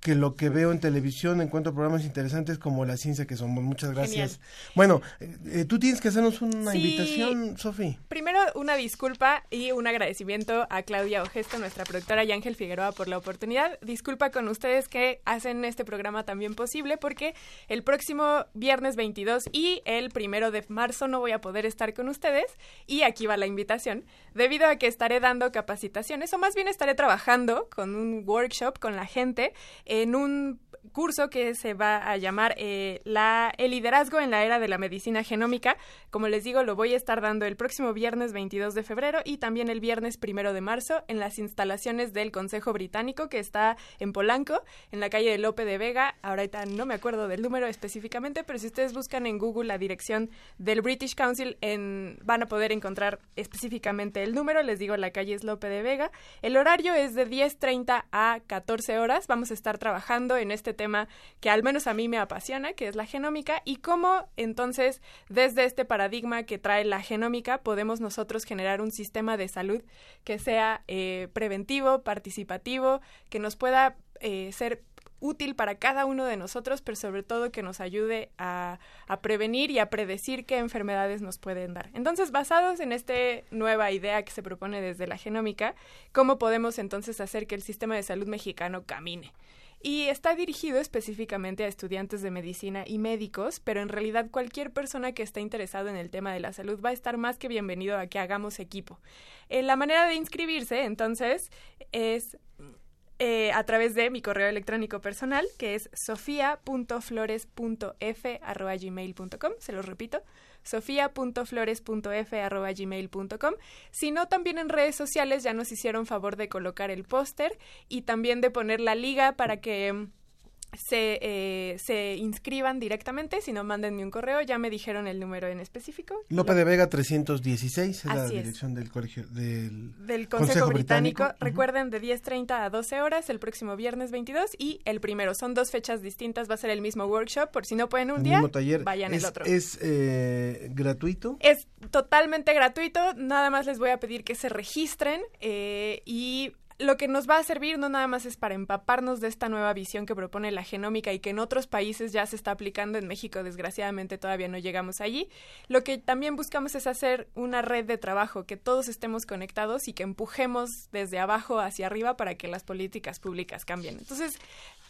que lo que veo en televisión, encuentro programas interesantes como La Ciencia que somos. Muchas gracias. Genial. Bueno, eh, eh, tú tienes que hacernos una Sí. invitación, Sofi. Primero, una disculpa y un agradecimiento a Claudia Ogesto, nuestra productora, y Ángel Figueroa por la oportunidad. Disculpa con ustedes que hacen este programa también posible porque el próximo viernes 22 y el primero de marzo no voy a poder estar con ustedes y aquí va la invitación, debido a que estaré dando capacitaciones o más bien estaré trabajando con un workshop con la gente en un curso que se va a llamar eh, la, el liderazgo en la era de la medicina genómica. Como les digo, lo voy a estar dando el próximo viernes 22 de febrero y también el viernes primero de marzo en las instalaciones del Consejo Británico que está en Polanco, en la calle de Lope de Vega. Ahorita no me acuerdo del número específicamente, pero si ustedes buscan en Google la dirección del British Council, en, van a poder encontrar específicamente el número. Les digo, la calle es Lope de Vega. El horario es de 10.30 a 14 horas. Vamos a estar trabajando en este tema que al menos a mí me apasiona, que es la genómica, y cómo entonces desde este paradigma que trae la genómica podemos nosotros generar un sistema de salud que sea eh, preventivo, participativo, que nos pueda eh, ser útil para cada uno de nosotros, pero sobre todo que nos ayude a, a, prevenir y a predecir qué enfermedades nos pueden dar. Entonces, basados en esta nueva idea que se propone desde la genómica, ¿cómo podemos entonces hacer que el sistema de salud mexicano camine? Y está dirigido específicamente a estudiantes de medicina y médicos, pero en realidad cualquier persona que esté interesado en el tema de la salud va a estar más que bienvenido a que hagamos equipo. Eh, la manera de inscribirse, entonces, es eh, a través de mi correo electrónico personal, que es sofia.flores.f.gmail.com, se los repito, sofia.flores.f.gmail.com, sino también en redes sociales ya nos hicieron favor de colocar el póster y también de poner la liga para que se, eh, se inscriban directamente, si no mándenme un correo, ya me dijeron el número en específico. Lope de Vega 316 es la es. dirección del colegio del, del Consejo, Británico. Recuerden, de 10.30 a 12 horas el próximo viernes 22 y el primero. Son dos fechas distintas, va a ser el mismo workshop. Por si no pueden un el día, taller. vayan es, el otro. ¿Es eh, gratuito? Es totalmente gratuito, nada más les voy a pedir que se registren eh, y lo que nos va a servir no nada más es para empaparnos de esta nueva visión que propone la genómica y que en otros países ya se está aplicando, en México desgraciadamente todavía no llegamos allí. Lo que también buscamos es hacer una red de trabajo, que todos estemos conectados y que empujemos desde abajo hacia arriba para que las políticas públicas cambien. Entonces,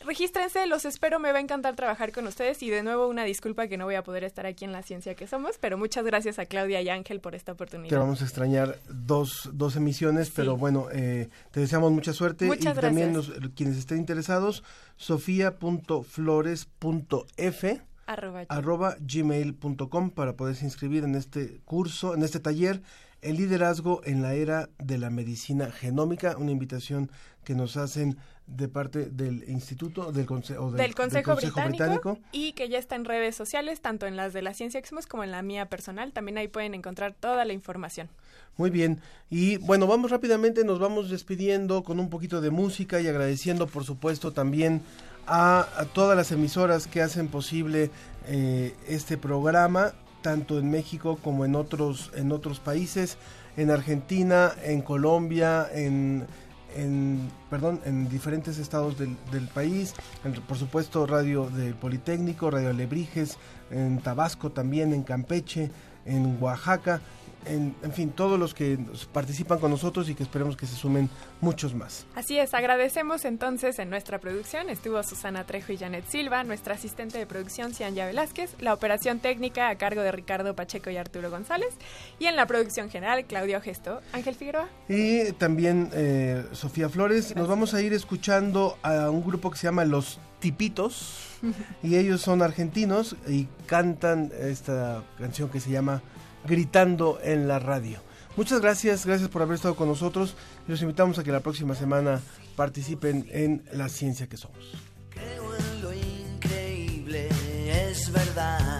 regístrense, los espero, me va a encantar trabajar con ustedes y de nuevo una disculpa que no voy a poder estar aquí en la ciencia que somos, pero muchas gracias a Claudia y Ángel por esta oportunidad. Te vamos a extrañar dos, dos emisiones, pero bueno, eh, te deseamos mucha suerte Muchas y también los, quienes estén interesados, sofía.flores.f Arroba. arroba gmail.com para poderse inscribir en este curso, en este taller, el liderazgo en la era de la medicina genómica, una invitación que nos hacen de parte del instituto del, conse o del, Consejo, Británico, y que ya está en redes sociales, tanto en las de la Ciencia que somos como en la mía personal. También ahí pueden encontrar toda la información. Muy bien. Y bueno, vamos rápidamente, nos vamos despidiendo con un poquito de música y agradeciendo, por supuesto, también a, a todas las emisoras que hacen posible eh, este programa, tanto en México como en otros, en otros países, en Argentina, en Colombia, en, en perdón, en diferentes estados del, del país, en- por supuesto Radio del Politécnico, Radio Alebrijes, en Tabasco también, en Campeche, en Oaxaca, en, en fin, todos los que participan con nosotros y que esperemos que se sumen muchos más. Así es, agradecemos entonces en nuestra producción, estuvo Susana Trejo y Janet Silva, nuestra asistente de producción Cianya Velázquez, la operación técnica a cargo de Ricardo Pacheco y Arturo González, y en la producción general Claudio Gesto, Ángel Figueroa. Y también eh, Sofía Flores. Nos vamos a ir escuchando a un grupo que se llama Los Tipitos. [LAUGHS] y ellos son argentinos y cantan esta canción que se llama Gritando en la radio. Muchas gracias, gracias por haber estado con nosotros los invitamos a que la próxima semana participen en La Ciencia que Somos. lo increíble es verdad,